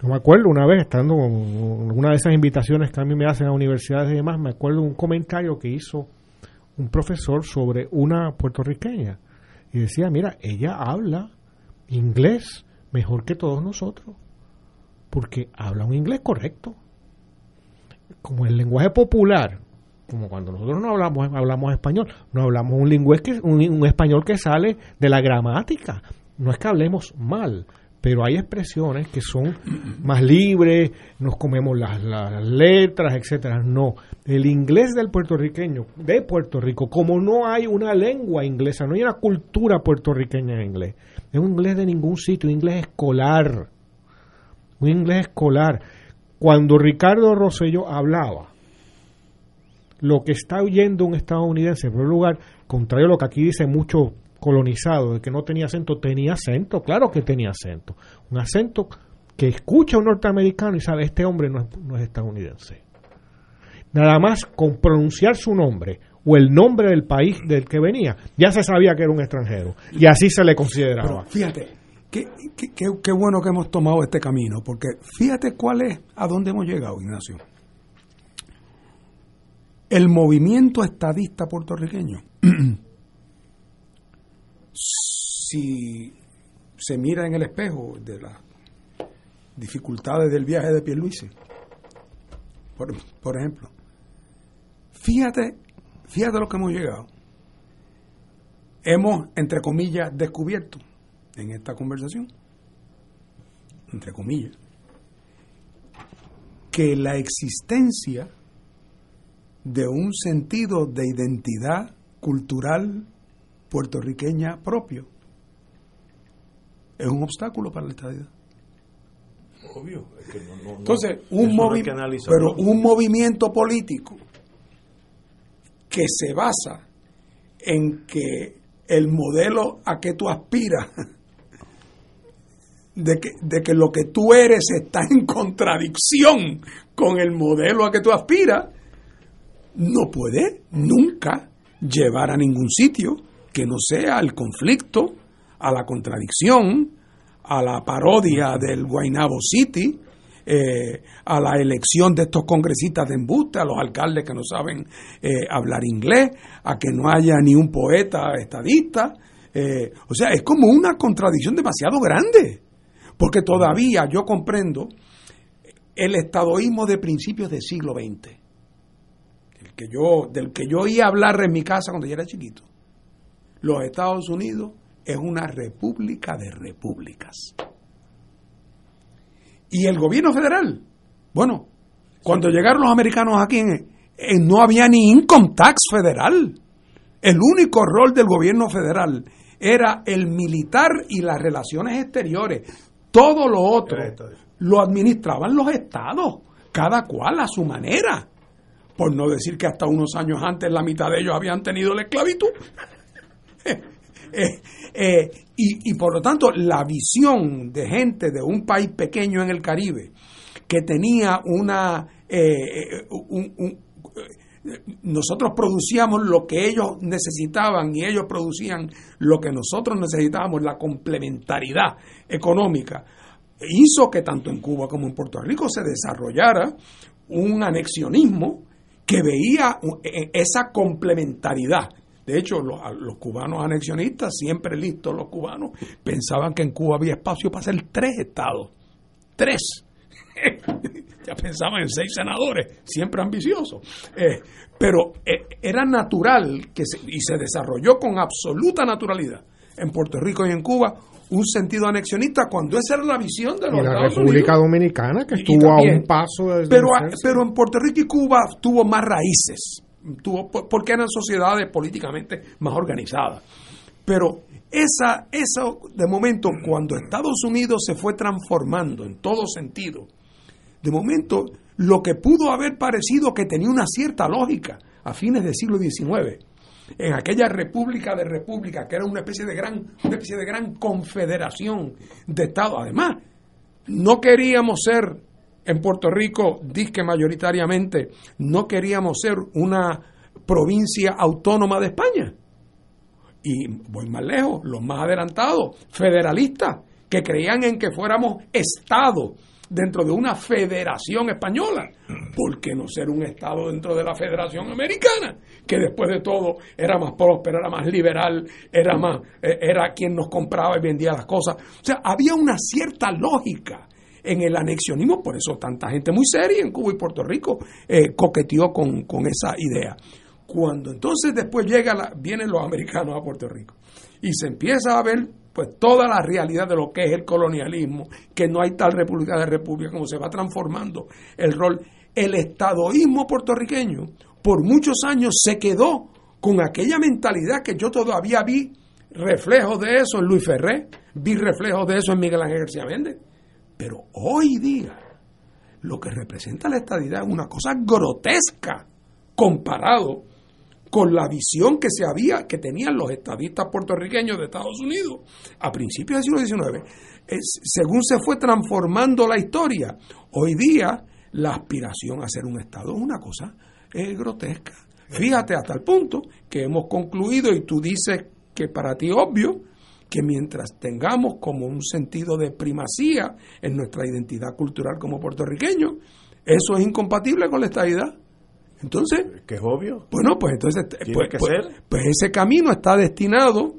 Yo me acuerdo una vez, estando en una de esas invitaciones que a mí me hacen a universidades y demás, me acuerdo un comentario que hizo un profesor sobre una puertorriqueña. Y decía, mira, ella habla inglés mejor que todos nosotros, porque habla un inglés correcto. Como el lenguaje popular, como cuando nosotros no hablamos, hablamos español, no hablamos un lenguaje un español que sale de la gramática. No es que hablemos mal, pero hay expresiones que son más libres, nos comemos las, letras, etcétera. No, el inglés del puertorriqueño, de Puerto Rico, como no hay una lengua inglesa, no hay una cultura puertorriqueña en inglés, es un inglés de ningún sitio, un inglés escolar, un inglés escolar. Cuando Ricardo Rosselló hablaba, lo que está oyendo un estadounidense, en primer lugar, contrario a lo que aquí dice mucho colonizado, de que no tenía acento, tenía acento, claro que tenía acento. Un acento que escucha un norteamericano y sabe, este hombre no es, no es estadounidense. Nada más con pronunciar su nombre o el nombre del país del que venía, ya se sabía que era un extranjero. Y así se le consideraba. Fíjate, qué, qué- qué- qué bueno que hemos tomado este camino, porque fíjate cuál es, a dónde hemos llegado, Ignacio. El movimiento estadista puertorriqueño, si se mira en el espejo de las dificultades del viaje de Pierluisi, por, por ejemplo, fíjate, fíjate lo que hemos llegado. Hemos, entre comillas, descubierto en esta conversación, entre comillas, que la existencia de un sentido de identidad cultural puertorriqueña propio es un obstáculo para la estadidad. Obvio. es que no- no- Entonces, un, movi- pero un movimiento político que se basa en que el modelo a que tú aspiras, de que, de que lo que tú eres está en contradicción con el modelo a que tú aspiras, no puede nunca llevar a ningún sitio que no sea al conflicto, a la contradicción, a la parodia del Guaynabo City, eh, a la elección de estos congresistas de embuste, a los alcaldes que no saben eh, hablar inglés, a que no haya ni un poeta estadista. eh, o sea, es como una contradicción demasiado grande, porque todavía yo comprendo el estadoísmo de principios del siglo XX, el que yo, del que yo oía hablar en mi casa cuando yo era chiquito. Los Estados Unidos es una república de repúblicas. Y el gobierno federal, bueno, cuando llegaron los americanos aquí, en- en- no había ni income tax federal. El único rol del gobierno federal era el militar y las relaciones exteriores. Todo lo otro lo administraban los estados, cada cual a su manera. Por no decir que hasta unos años antes la mitad de ellos habían tenido la esclavitud. Eh, eh, y, por lo tanto, la visión de gente de un país pequeño en el Caribe que tenía una. eh, nosotros producíamos lo que ellos necesitaban y ellos producían lo que nosotros necesitábamos, la complementariedad económica, hizo que tanto en Cuba como en Puerto Rico se desarrollara un anexionismo que veía eh, esa complementariedad. De hecho, los, los cubanos anexionistas, siempre listos los cubanos, pensaban que en Cuba había espacio para hacer tres estados. Tres. ya pensaban en seis senadores, siempre ambiciosos. Eh, pero eh, era natural que y se desarrolló con absoluta naturalidad en Puerto Rico y en Cuba un sentido anexionista cuando esa era la visión de los y la República Dominicana que estuvo a un paso de pero pero en Puerto Rico y Cuba tuvo más raíces tuvo porque eran sociedades políticamente más organizadas pero esa eso de momento cuando Estados Unidos se fue transformando en todo sentido de momento lo que pudo haber parecido que tenía una cierta lógica a fines del siglo XIX en aquella república de república, que era una especie de gran, una especie de gran confederación de Estados. Además, no queríamos ser en Puerto Rico, disque mayoritariamente, no queríamos ser una provincia autónoma de España. Y voy más lejos, los más adelantados, federalistas, que creían en que fuéramos Estado dentro de una federación española. ¿Por qué no ser un Estado dentro de la Federación Americana? Que después de todo era más próspero, era más liberal, era, más, eh, era quien nos compraba y vendía las cosas. O sea, había una cierta lógica en el anexionismo, por eso tanta gente muy seria en Cuba y Puerto Rico eh, coqueteó con, con, esa idea. Cuando entonces después llega la, vienen los americanos a Puerto Rico y se empieza a ver pues toda la realidad de lo que es el colonialismo, que no hay tal república de república, como se va transformando el rol. El estadoísmo puertorriqueño por muchos años se quedó con aquella mentalidad que yo todavía vi reflejos de eso en Luis Ferré, vi reflejos de eso en Miguel Ángel García Méndez. Pero hoy día lo que representa la estadidad es una cosa grotesca comparado con la visión que se había, que tenían los estadistas puertorriqueños de Estados Unidos a principios del siglo XIX, según se fue transformando la historia, hoy día la aspiración a ser un Estado es una cosa eh, grotesca. Fíjate hasta el punto que hemos concluido, y tú dices que para ti obvio, que mientras tengamos como un sentido de primacía en nuestra identidad cultural como puertorriqueños, eso es incompatible con la estabilidad. Entonces, que es obvio. Bueno, pues entonces pues, pues, pues, ese camino está destinado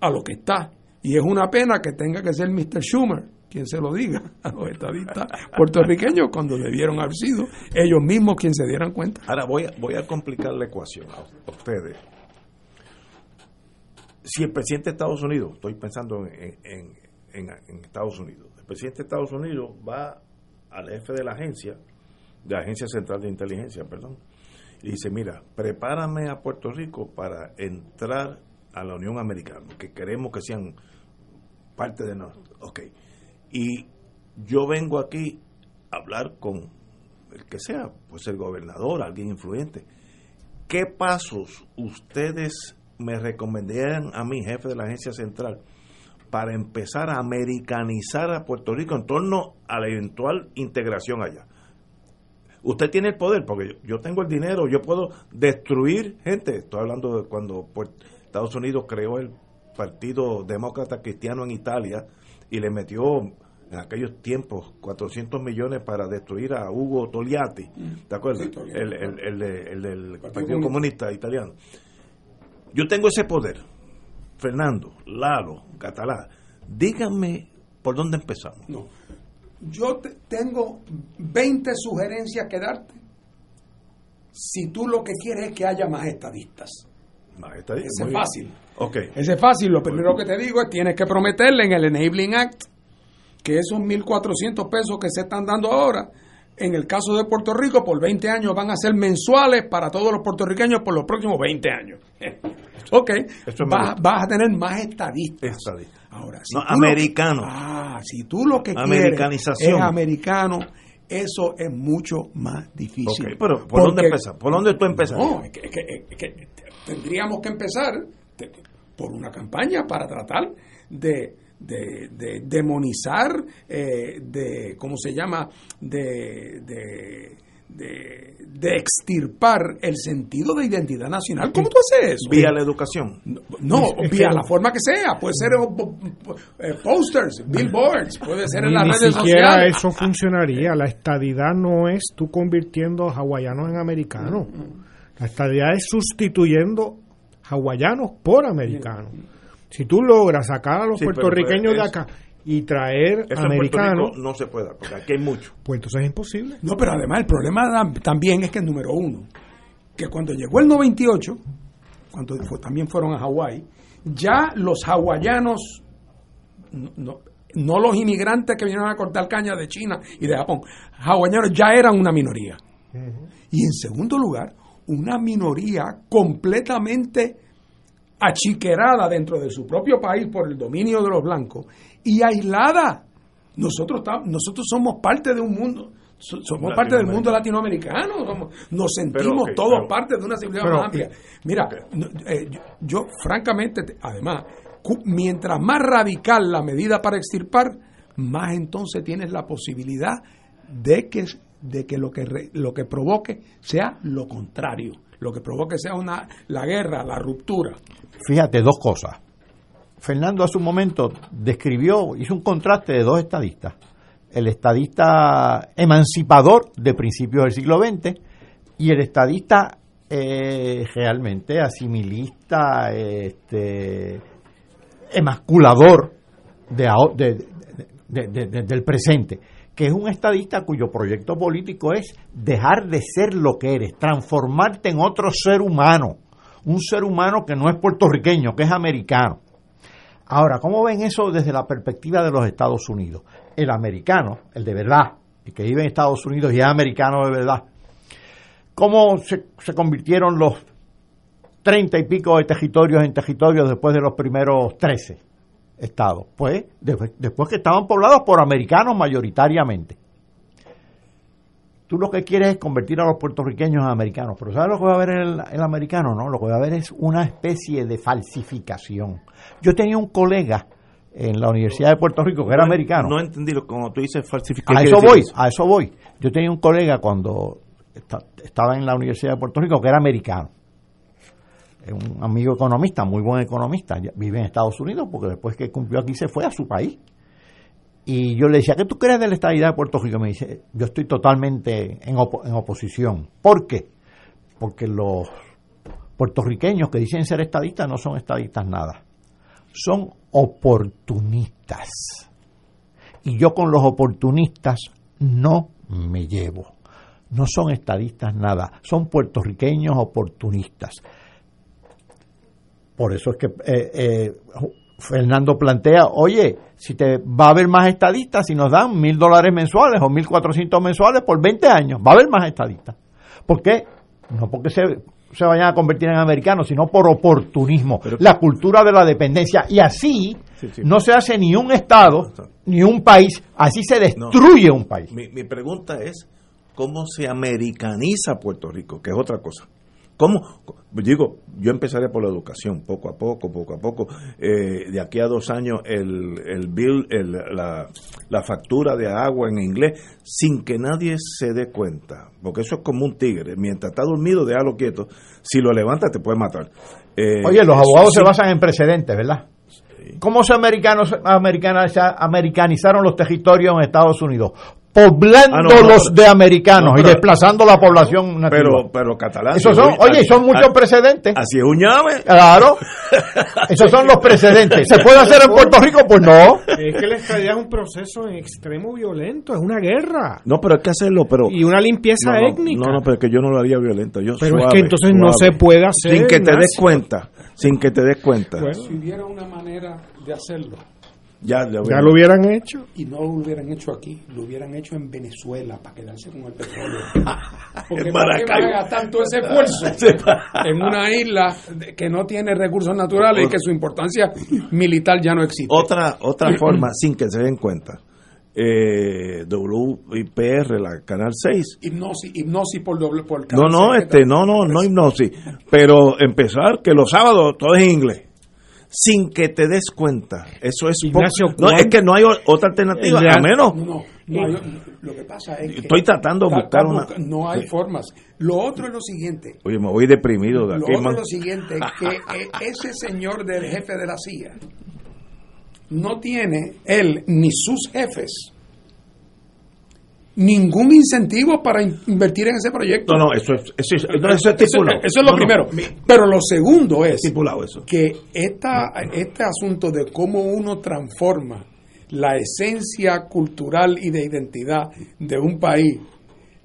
a lo que está. Y es una pena que tenga que ser Mr. Schumer quien se lo diga a los estadistas puertorriqueños cuando debieron haber sido ellos mismos quienes se dieran cuenta. Ahora voy a, voy a complicar la ecuación a ustedes. Si el presidente de Estados Unidos, estoy pensando en, Estados Unidos, el presidente de Estados Unidos va al jefe de la agencia de la Agencia Central de Inteligencia, perdón, y dice, mira, prepárame a Puerto Rico para entrar a la Unión Americana, que queremos que sean parte de nosotros. Ok. Y yo vengo aquí a hablar con el que sea, pues el gobernador, alguien influyente. ¿Qué pasos ustedes me recomendarían a mi jefe de la agencia central para empezar a americanizar a Puerto Rico en torno a la eventual integración allá? usted tiene el poder, porque yo, tengo el dinero, yo puedo destruir gente. Estoy hablando de cuando Estados Unidos creó el Partido Demócrata Cristiano en Italia y le metió en aquellos tiempos 400 millones para destruir a Hugo Togliatti, ¿te acuerdas? el, el, del Partido Comunista Italiano. Yo tengo ese poder. Fernando, Lalo, Catalá, díganme por dónde empezamos. No yo tengo 20 sugerencias que darte si tú lo que quieres es que haya más estadistas. Más estadistas. Ese es fácil. Okay. Ese es fácil. Lo primero que te digo es tienes que prometerle en el Enabling Act que esos 1.400 pesos que se están dando ahora, en el caso de Puerto Rico, por 20 años van a ser mensuales para todos los puertorriqueños por los próximos 20 años. ok, vas, vas, a tener más estadistas. estadistas. Ahora, no, americano. ah, si tú lo que quieres es americano, eso es mucho más difícil. pero ¿por dónde empezar? ¿Por dónde tú empezas? No, es que, tendríamos que empezar por una campaña para tratar de, de, demonizar, eh, de, ¿cómo se llama? de de, de, extirpar el sentido de identidad nacional. ¿Cómo tú haces eso? Vía la educación. No, vía la forma que sea. Puede ser eh, posters, billboards, puede ser en las redes sociales. Ni siquiera eso funcionaría. La estadidad no es tú convirtiendo a hawaianos en americanos. La estadidad es sustituyendo hawaianos por americanos. Si tú logras sacar a los puertorriqueños de acá y traer Eso en americanos. Puerto Rico no se puede, porque aquí hay mucho. Pues entonces es imposible. No, pero además el problema también es que, número uno, que cuando llegó el 98, cuando fue- también fueron a Hawái, ya los hawaianos, no, no- no los inmigrantes que vinieron a cortar caña de China y de Japón, hawaianos ya eran una minoría. Y en segundo lugar, una minoría completamente achiquerada dentro de su propio país por el dominio de los blancos y aislada. Nosotros, nosotros somos parte de un mundo, so- somos parte del mundo latinoamericano, somos- nos sentimos todos pero- parte de una civilización más amplia. Mira, no, eh, yo, yo, francamente, te- además, mientras más radical la medida para extirpar, más entonces tienes la posibilidad de que, de que lo que re- lo que provoque sea lo contrario, lo que provoque sea una la guerra, la ruptura. Fíjate, dos cosas. Fernando hace un momento describió, hizo un contraste de dos estadistas. El estadista emancipador de principios del siglo XX y el estadista eh, realmente asimilista, este, emasculador de- de- del presente, que es un estadista cuyo proyecto político es dejar de ser lo que eres, transformarte en otro ser humano, un ser humano que no es puertorriqueño, que es americano. Ahora, ¿cómo ven eso desde la perspectiva de los Estados Unidos? El americano, el de verdad, el que vive en Estados Unidos y es americano de verdad, ¿cómo se, se convirtieron los treinta y pico de territorios en territorios después de los primeros trece estados? Pues después, después que estaban poblados por americanos mayoritariamente. Tú lo que quieres es convertir a los puertorriqueños en americanos, pero ¿sabes lo que va a haber en el, el americano? No, lo que va a haber es una especie de falsificación. Yo tenía un colega en la Universidad de Puerto Rico que era No- americano. No entendí lo como tú dices falsificar. A ¿qué eso voy, a eso voy. Yo tenía un colega cuando esta- estaba en la Universidad de Puerto Rico que era americano. Un amigo economista, muy buen economista. Vive en Estados Unidos porque después que cumplió aquí se fue a su país. Y yo le decía, ¿qué tú crees de la estabilidad de Puerto Rico? Me dice, yo estoy totalmente en, en oposición. ¿Por qué? Porque los puertorriqueños que dicen ser estadistas no son estadistas nada. Son oportunistas. Y yo con los oportunistas no me llevo. No son estadistas nada, son puertorriqueños oportunistas. Por eso es que eh, eh, Fernando plantea, oye, si te va a haber más estadistas, si nos dan mil dólares mensuales o mil cuatrocientos mensuales por 20 años, va a haber más estadistas. ¿Por qué? No porque se, se vayan a convertir en americanos, sino por oportunismo, la cultura de la dependencia. Y así Sí, sí. no se hace ni un Estado, ni un país, así se No. destruye un país. Mi, mi pregunta es, ¿cómo se americaniza Puerto Rico? Que es otra cosa. ¿Cómo? Digo, yo empezaré por la educación, poco a poco, poco a poco. Eh, de aquí a dos años, el, el bill, el- la, la factura de agua en inglés, sin que nadie se dé cuenta. Porque eso es como un tigre. Mientras está dormido, déjalo quieto. Si lo levanta, te puede matar. Eh, Oye, los abogados se basan en precedentes, ¿verdad? ¿Cómo se, americanos, americanizaron los territorios en Estados Unidos? Poblándolos Ah, no, no, de americanos no, pero- y desplazando la población nativa. Pero, pero catalán. Esos son, oye, son muchos precedentes. Así es un llave. Claro. Esos son los precedentes. ¿Se puede hacer en Puerto Rico? Pues no. Es que la estadía es un proceso en extremo violento, es una guerra. No, pero hay que hacerlo, pero... Y una limpieza no, étnica. No, no, pero es que yo no lo haría violento. Yo Pero es que entonces no se puede hacer, Sin que te des cuenta. Sin que te des cuenta. Si hubiera una manera de hacerlo ya, ya, Ya lo hubieran hecho. y no lo hubieran hecho aquí, lo hubieran hecho en Venezuela para quedarse con el petróleo. Porque En ¿para qué van a gastar todo ese esfuerzo en una isla que no tiene recursos naturales y que su importancia militar ya no existe? Otra, otra forma, sin que se den cuenta. Eh, WIPR, la Canal 6. Hipnosis, hipnosis por doble por No, no, cáncer, este, no, no, no hipnosis. Pero empezar que los sábados todo es en inglés. Sin que te des cuenta. Eso es Ignacio, No, ¿cuál- es que no hay otra alternativa. A menos. No, no, no hay- lo que pasa es que Estoy tratando de buscar una- no hay Sí. formas. Lo otro es lo siguiente. Oye, me voy deprimido de Lo aquí, otro man. es lo siguiente, que eh, ese señor del jefe de la CIA no tiene él ni sus jefes ningún incentivo para in- invertir en ese proyecto. No, no, eso es, eso es, no, eso es Eso- estipulado. eso es lo No, primero. Pero lo segundo es Estipulado eso. que esta, este asunto de cómo uno transforma la esencia cultural y de identidad de un país.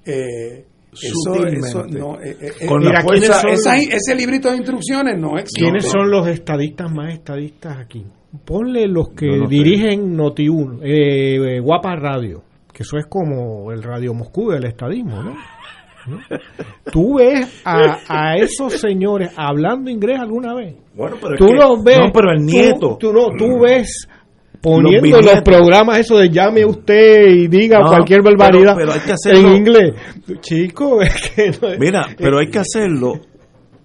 Eh, eso, eso no, eh, eh, eh, Con mira, la fuerza- esa- esa- ese librito de instrucciones no existe. ¿Quiénes son los estadistas más estadistas aquí? Ponle los que No, no sé. dirigen Noti1, eh, eh, Guapa Radio, que eso es como el Radio Moscú del estadismo, ¿no? ¿No? ¿Tú ves a, a esos señores hablando inglés alguna vez? Bueno, pero es tú que- los ves. no, pero el nieto. Tú, no, tú ves poniendo Los los, programas eso de llame usted y diga No, cualquier pero- barbaridad pero hay que hacerlo. en inglés. Chico, es que no es- Mira, pero hay que hacerlo.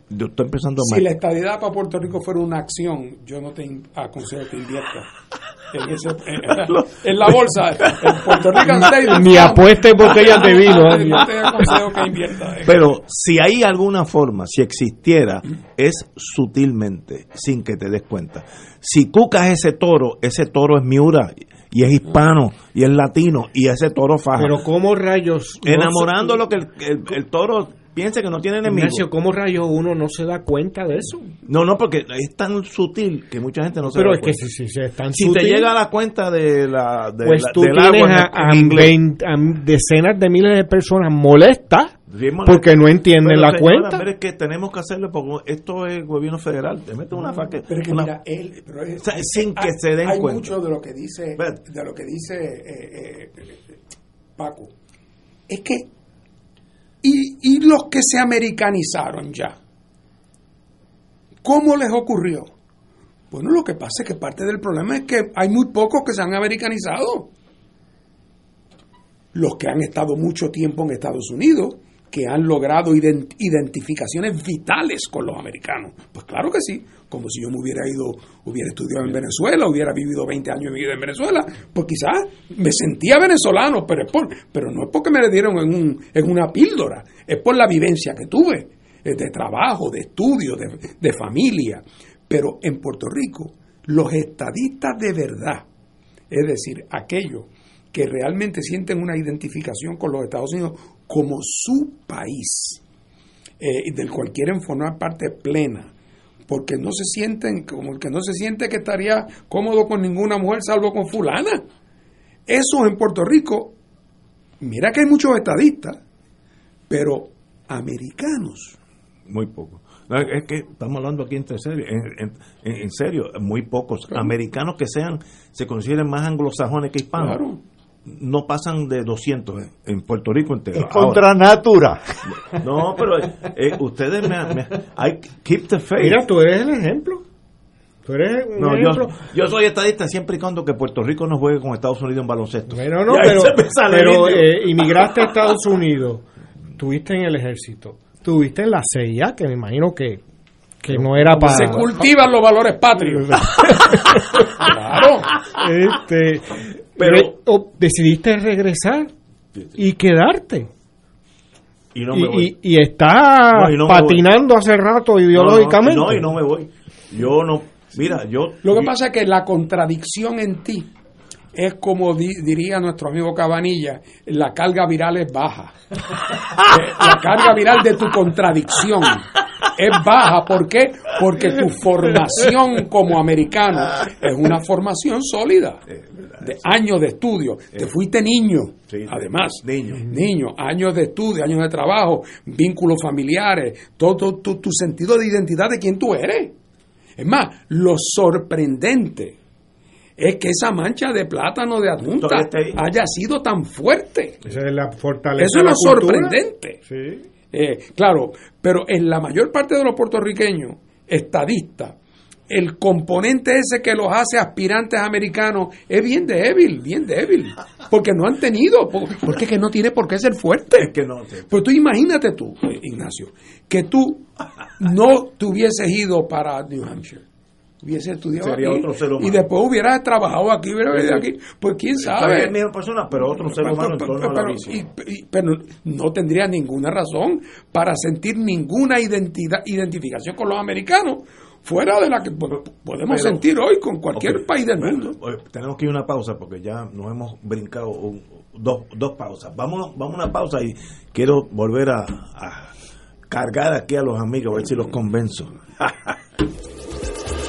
Yo estoy empezando a Si la estadidad para Puerto Rico fuera una acción, yo no te aconsejo que inviertas en, ese- en- en la bolsa. En Puerto Rican. Ni apueste botellas de vino. No te aconsejo que inviertas. en- Pero si hay alguna forma, si existiera, es sutilmente, sin que te des cuenta. Si cucas ese toro, ese toro es miura y es hispano y es latino y ese toro faja. Pero cómo rayos... no Enamorando lo que el, el- el toro piense que no tiene enemigo. Ignacio, ¿cómo rayos uno no se da cuenta de eso? No, no, porque es tan sutil que mucha gente no se Pero da es que cuenta. si, si se es tan Si sutil, te llega a la cuenta de la de pues la- tú del tienes agua a, a en inglés. 20 a decenas de miles de personas molestas porque no entienden Pero, la señora, cuenta. pero es que tenemos que hacerlo porque esto es gobierno federal. Te mete una faca. Pero es que una- mira, él, pero es- O sea, sin que hay- se den hay cuenta. mucho de lo que dice, de lo que dice eh, eh, Paco. Es que y, y los que se americanizaron ya, ¿cómo les ocurrió? Bueno, lo que pasa es que parte del problema es que hay muy pocos que se han americanizado. Los que han estado mucho tiempo en Estados Unidos, que han logrado ident- identificaciones vitales con los americanos. Pues claro que sí, como si yo me hubiera ido, hubiera estudiado en Venezuela, hubiera vivido 20 años de vida en Venezuela, pues quizás me sentía venezolano, pero, es por, pero no es porque me le dieron en, un, en una píldora, es por la vivencia que tuve, eh, de trabajo, de estudio, de, de familia. Pero en Puerto Rico, los estadistas de verdad, es decir, aquellos que realmente sienten una identificación con los Estados Unidos como su país, eh, y del cual quieren formar parte plena, porque no se sienten, como el que no se siente que estaría cómodo con ninguna mujer salvo con fulana. Eso en Puerto Rico, mira que hay muchos estadistas, pero americanos. Muy poco. No, Es que estamos hablando aquí entre serio, en, en- en serio, muy pocos americanos que sean, se consideren más anglosajones que hispanos. Claro. No pasan de 200 en- en Puerto Rico entero. Es contra natura. No, pero eh, ustedes me, me- I keep the faith. Mira, tú eres el ejemplo. Tú eres un No, ejemplo. yo soy estadista siempre y cuando que Puerto Rico no juegue con Estados Unidos en baloncesto. Bueno, no, pero, pero eh, inmigraste a Estados Unidos, tuviste en el ejército, tuviste en la CIA, que me imagino que, que no era para... Se cultivan los valores patrios. claro. Este, Pero- o decidiste regresar y quedarte. Y no y, me voy. y- y está No, y no me patinando hace rato ideológicamente. No, no, no, y no me voy. Yo no, mira, yo... Lo que pasa es que la contradicción en ti es como di- diría nuestro amigo Cabanilla, la carga viral es baja. Eh, la carga viral de tu contradicción es baja. ¿Por qué? Porque tu formación como americano es una formación sólida, de años de estudio. Te fuiste niño, además. Niño. Niño, años de estudio, años de trabajo, vínculos familiares, todo tu, tu sentido de identidad de quién tú eres. Es más, lo sorprendente es que esa mancha de plátano de adjunta ahí. haya sido tan fuerte. Esa es la fortaleza Eso de es lo sorprendente. Sí. Eh, claro, pero en la mayor parte de los puertorriqueños estadistas, el componente ese que los hace aspirantes americanos es bien débil, bien débil, porque no han tenido, po- porque es que no tiene por qué ser fuerte. Es que no. sí. Pues tú imagínate tú, eh, Ignacio, que tú no te hubieses ido para New Hampshire. Hubiese estudiado Sería aquí, otro ser humano. y después hubieras trabajado aquí, hubieras vivido aquí, pues quién sabe. Es la misma persona, pero otro ser humano en Pero- torno a la y- y- pero no tendría ninguna razón para sentir ninguna identidad, identificación con los americanos fuera de la que po- podemos sentir hoy con cualquier país del mundo. tenemos que ir a una pausa porque ya nos hemos brincado un- dos, dos pausas. Vamos, vamos a una pausa y quiero volver a, a cargar aquí a los amigos, a ver si los convenzo.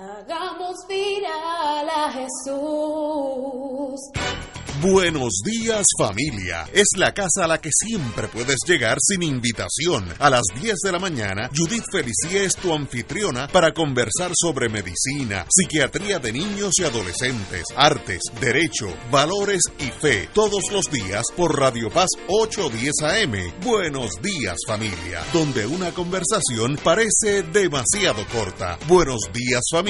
Hagamos viral a Jesús. Buenos días familia. Es la casa a la que siempre puedes llegar sin invitación. A las 10 de la mañana, Judith Felicie es tu anfitriona para conversar sobre medicina, psiquiatría de niños y adolescentes, artes, derecho, valores y fe. Todos los días por Radio Paz 810 AM. Buenos días familia. Donde una conversación parece demasiado corta. Buenos días familia.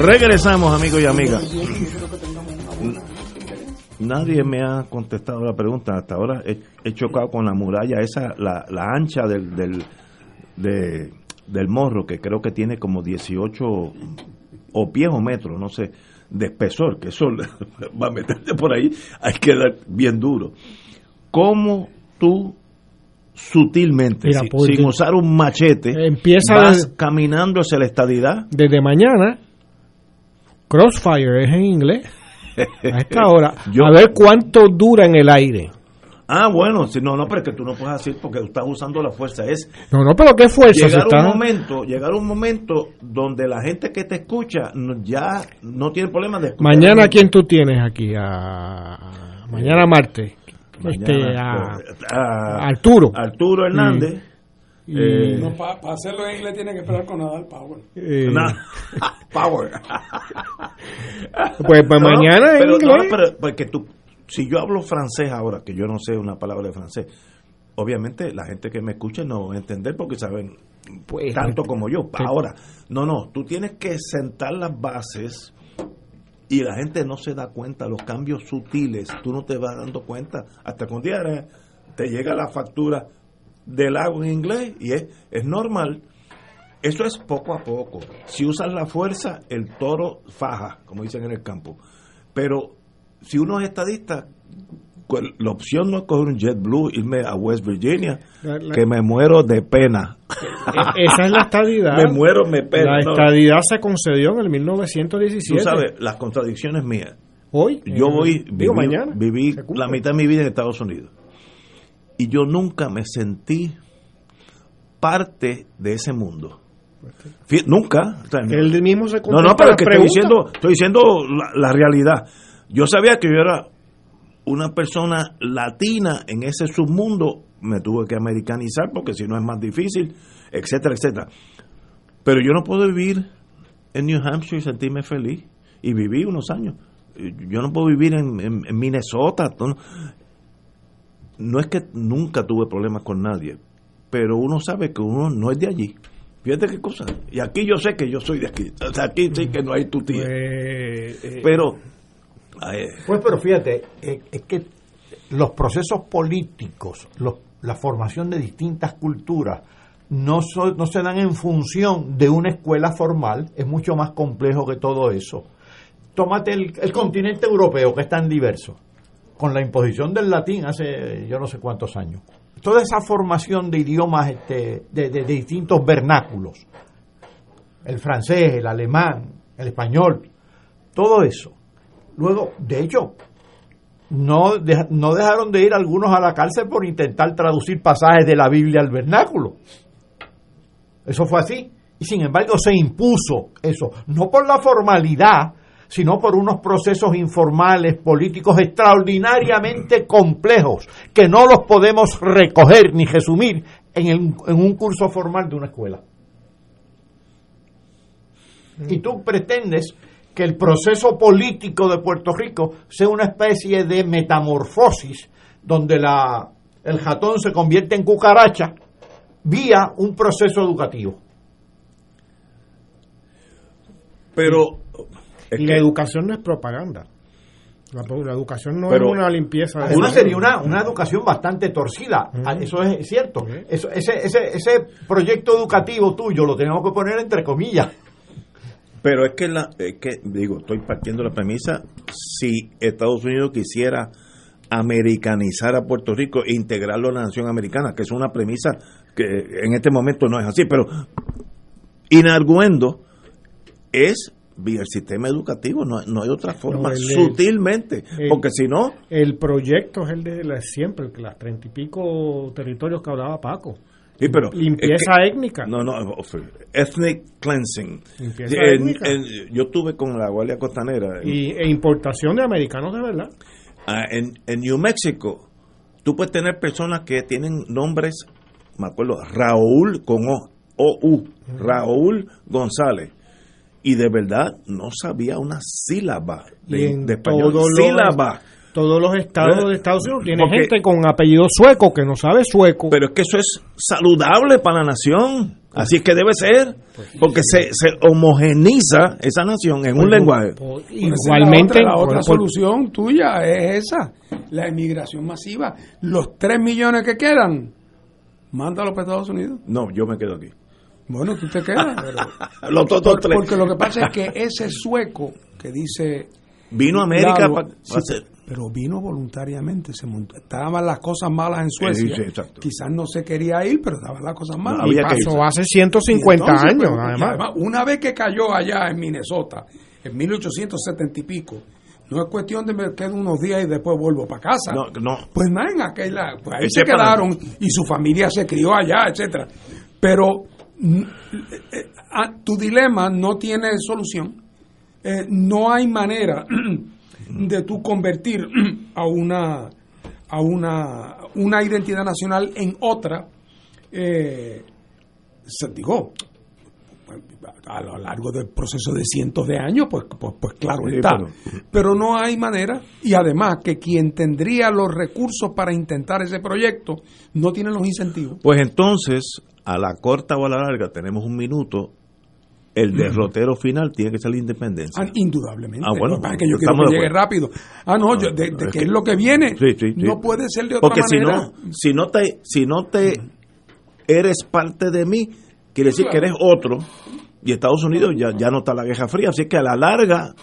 Regresamos, amigos y amigas. Nadie me ha contestado la pregunta. Hasta ahora he, he chocado con la muralla, esa, la, la ancha del, del, de- del morro, que creo que tiene como 18 o pies o metros, no sé, de espesor, que eso va a meterte por ahí, hay que dar bien duro. ¿Cómo tú sutilmente, Mira, sin usar un machete, empieza vas desde- caminando hacia la estadidad? Desde mañana, Crossfire es en inglés. A esta hora. Yo- a ver cuánto dura en el aire. Ah, bueno, si no, no, pero es que tú no puedes decir porque estás usando la fuerza. Es No, no, pero qué fuerza. llegar se un está- momento, llegar un momento donde la gente que te escucha no- ya no tiene problema de escuchar. Mañana, ¿quién tú tienes aquí? A... Mañana martes. Este, Mañana, a... eh, a- Arturo. Arturo Hernández. Y- eh, No, para hacerlo en inglés tiene que esperar con Nadal Power. Eh, Power. Pues, pues mañana en pero, inglés. no, pero porque tú, si yo hablo francés ahora, que yo no sé una palabra de francés, obviamente la gente que me escucha no va a entender porque saben Pues, tanto como yo. sí. Ahora, no, no, tú tienes que sentar las bases y la gente no se da cuenta, los cambios sutiles, tú no te vas dando cuenta hasta que un día eh, te llega la factura del lago en inglés y es, es normal. Eso es poco a poco. Si usas la fuerza, el toro faja, como dicen en el campo. Pero si uno es estadista, pues, la opción no es coger un JetBlue, irme a West Virginia, La- la- que me muero de pena. E- Esa es la estadidad. Me muero, me pena. La no. estadidad se concedió en el 1917. Tú sabes, las contradicciones mías. Hoy. Yo eh, voy, digo, viví, mañana. viví la mitad de mi vida en Estados Unidos. Y yo nunca me sentí parte de ese mundo. Fí- nunca. O sea, Él mismo se no, no, pero las que estoy diciendo, estoy diciendo la, la realidad. Yo sabía que yo era una persona latina en ese submundo, me tuve que americanizar porque si no es más difícil, etcétera, etcétera. Pero yo no puedo vivir en New Hampshire y sentirme feliz. Y viví unos años. Yo no puedo vivir en, en- en Minnesota. No, es que nunca tuve problemas con nadie, pero uno sabe que uno no es de allí. Fíjate qué cosa. Y aquí yo sé que yo soy de aquí. O sea, aquí sí que no hay tu tía. pero. eh, Pues, pero fíjate, eh, es que los procesos políticos, los- la formación de distintas culturas, no, so- no se dan en función de una escuela formal, es mucho más complejo que todo eso. Tómate el, el continente europeo, que es tan diverso, con la imposición del latín hace yo no sé cuántos años. Toda esa formación de idiomas este, de, distintos vernáculos, el francés, el alemán, el español, todo eso. Luego, de hecho, no, de- no dejaron de ir algunos a la cárcel por intentar traducir pasajes de la Biblia al vernáculo. Eso fue así. Y sin embargo se impuso eso, no por la formalidad, sino por unos procesos informales, políticos extraordinariamente complejos, que no los podemos recoger ni resumir en, en un curso formal de una escuela. Y tú pretendes que el proceso político de Puerto Rico sea una especie de metamorfosis donde la, el jatón se convierte en cucaracha vía un proceso educativo. Pero. Y la educación no es propaganda. La, la educación no Pero- es una limpieza. de- Además sería una, una educación bastante torcida. Ah, Eso es cierto. Eso, ese, ese, ese proyecto educativo tuyo lo tenemos que poner entre comillas. Pero es que, la, es que, digo, estoy partiendo la premisa, si Estados Unidos quisiera americanizar a Puerto Rico e integrarlo a la nación americana, que es una premisa que en este momento no es así, pero inarguendo es vía el sistema educativo, no, no hay otra forma, No, el- sutilmente, el- porque si no, El proyecto es el de la- siempre, el que las treinta y pico territorios que hablaba Paco. Sí, pero Limpieza es que- étnica. No, no, ethnic cleansing. Limpieza étnica. yo estuve con la Guardia Costanera. en- Y, e importación de americanos de verdad. Ah, en, en New Mexico, tú puedes tener personas que tienen nombres, me acuerdo, Raúl con O, O-U, Raúl González. Y de verdad no sabía una sílaba de, Y en de español. todos los- sílaba. Todos los estados ¿Eh? de Estados Unidos tienen Porque- gente con apellido sueco que no sabe sueco. Pero es que eso es saludable para la nación. Así es que debe ser. Porque se, se homogeniza esa nación en un Pues, lenguaje. pues, igualmente, La otra, la otra por- solución tuya es esa: la emigración masiva. Los 3 millones que quedan, mándalo para Estados Unidos. No, yo me quedo aquí. Bueno, tú te quedas. Los otros Por- tres. Porque lo que pasa es que ese sueco que dice. Vino a América Lalo, pa- pa sí, hacer- Pero vino voluntariamente, se montó. Estaban las cosas malas en Suecia. Sí, sí, exacto. Quizás no se quería ir, pero estaban las cosas malas. Y pasó hace 150 Y entonces, años, pues, además. Una vez que cayó allá en Minnesota, en 1870 y pico, no es cuestión de me quedo unos días y después vuelvo para casa. No, no. Pues nada, en aquella, pues ahí Ese se para- quedaron y su familia se crió allá, etcétera. Pero tu dilema no tiene solución. Eh, no hay manera de tú convertir a una a una, una identidad nacional en otra. Eh, se digo, a lo largo del proceso de cientos de años, pues, pues, pues claro Sí, está. pero- Pero no hay manera, y además que quien tendría los recursos para intentar ese proyecto no tiene los incentivos. Pues entonces, a la corta o a la larga, tenemos un minuto. El derrotero final tiene que ser la independencia. Ah, indudablemente. Ah, bueno, Lo que yo quiero que llegue rápido. Ah, no, yo- de, de es que que- es lo que viene. Sí, sí, sí. No puede ser de otra Porque si manera. no, si no te, si no te eres parte de mí, quiere decir que eres otro. Y Estados Unidos ya, ya no está la Guerra Fría, así que a la larga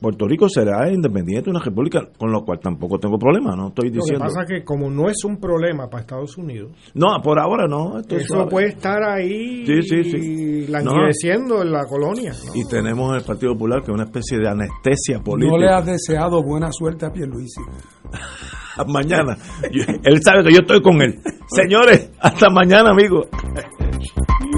Puerto Rico será independiente, una república, con lo cual tampoco tengo problema, no estoy diciendo. Lo que pasa es que como no es un problema para Estados Unidos. No, por ahora no. eso puede estar ahí sí, sí, sí. languideciendo en la colonia. Y tenemos el Partido Popular que es una especie de anestesia política. No le has deseado buena suerte a Pierluisi. mañana. él sabe que yo estoy con él. Señores, hasta mañana, amigos.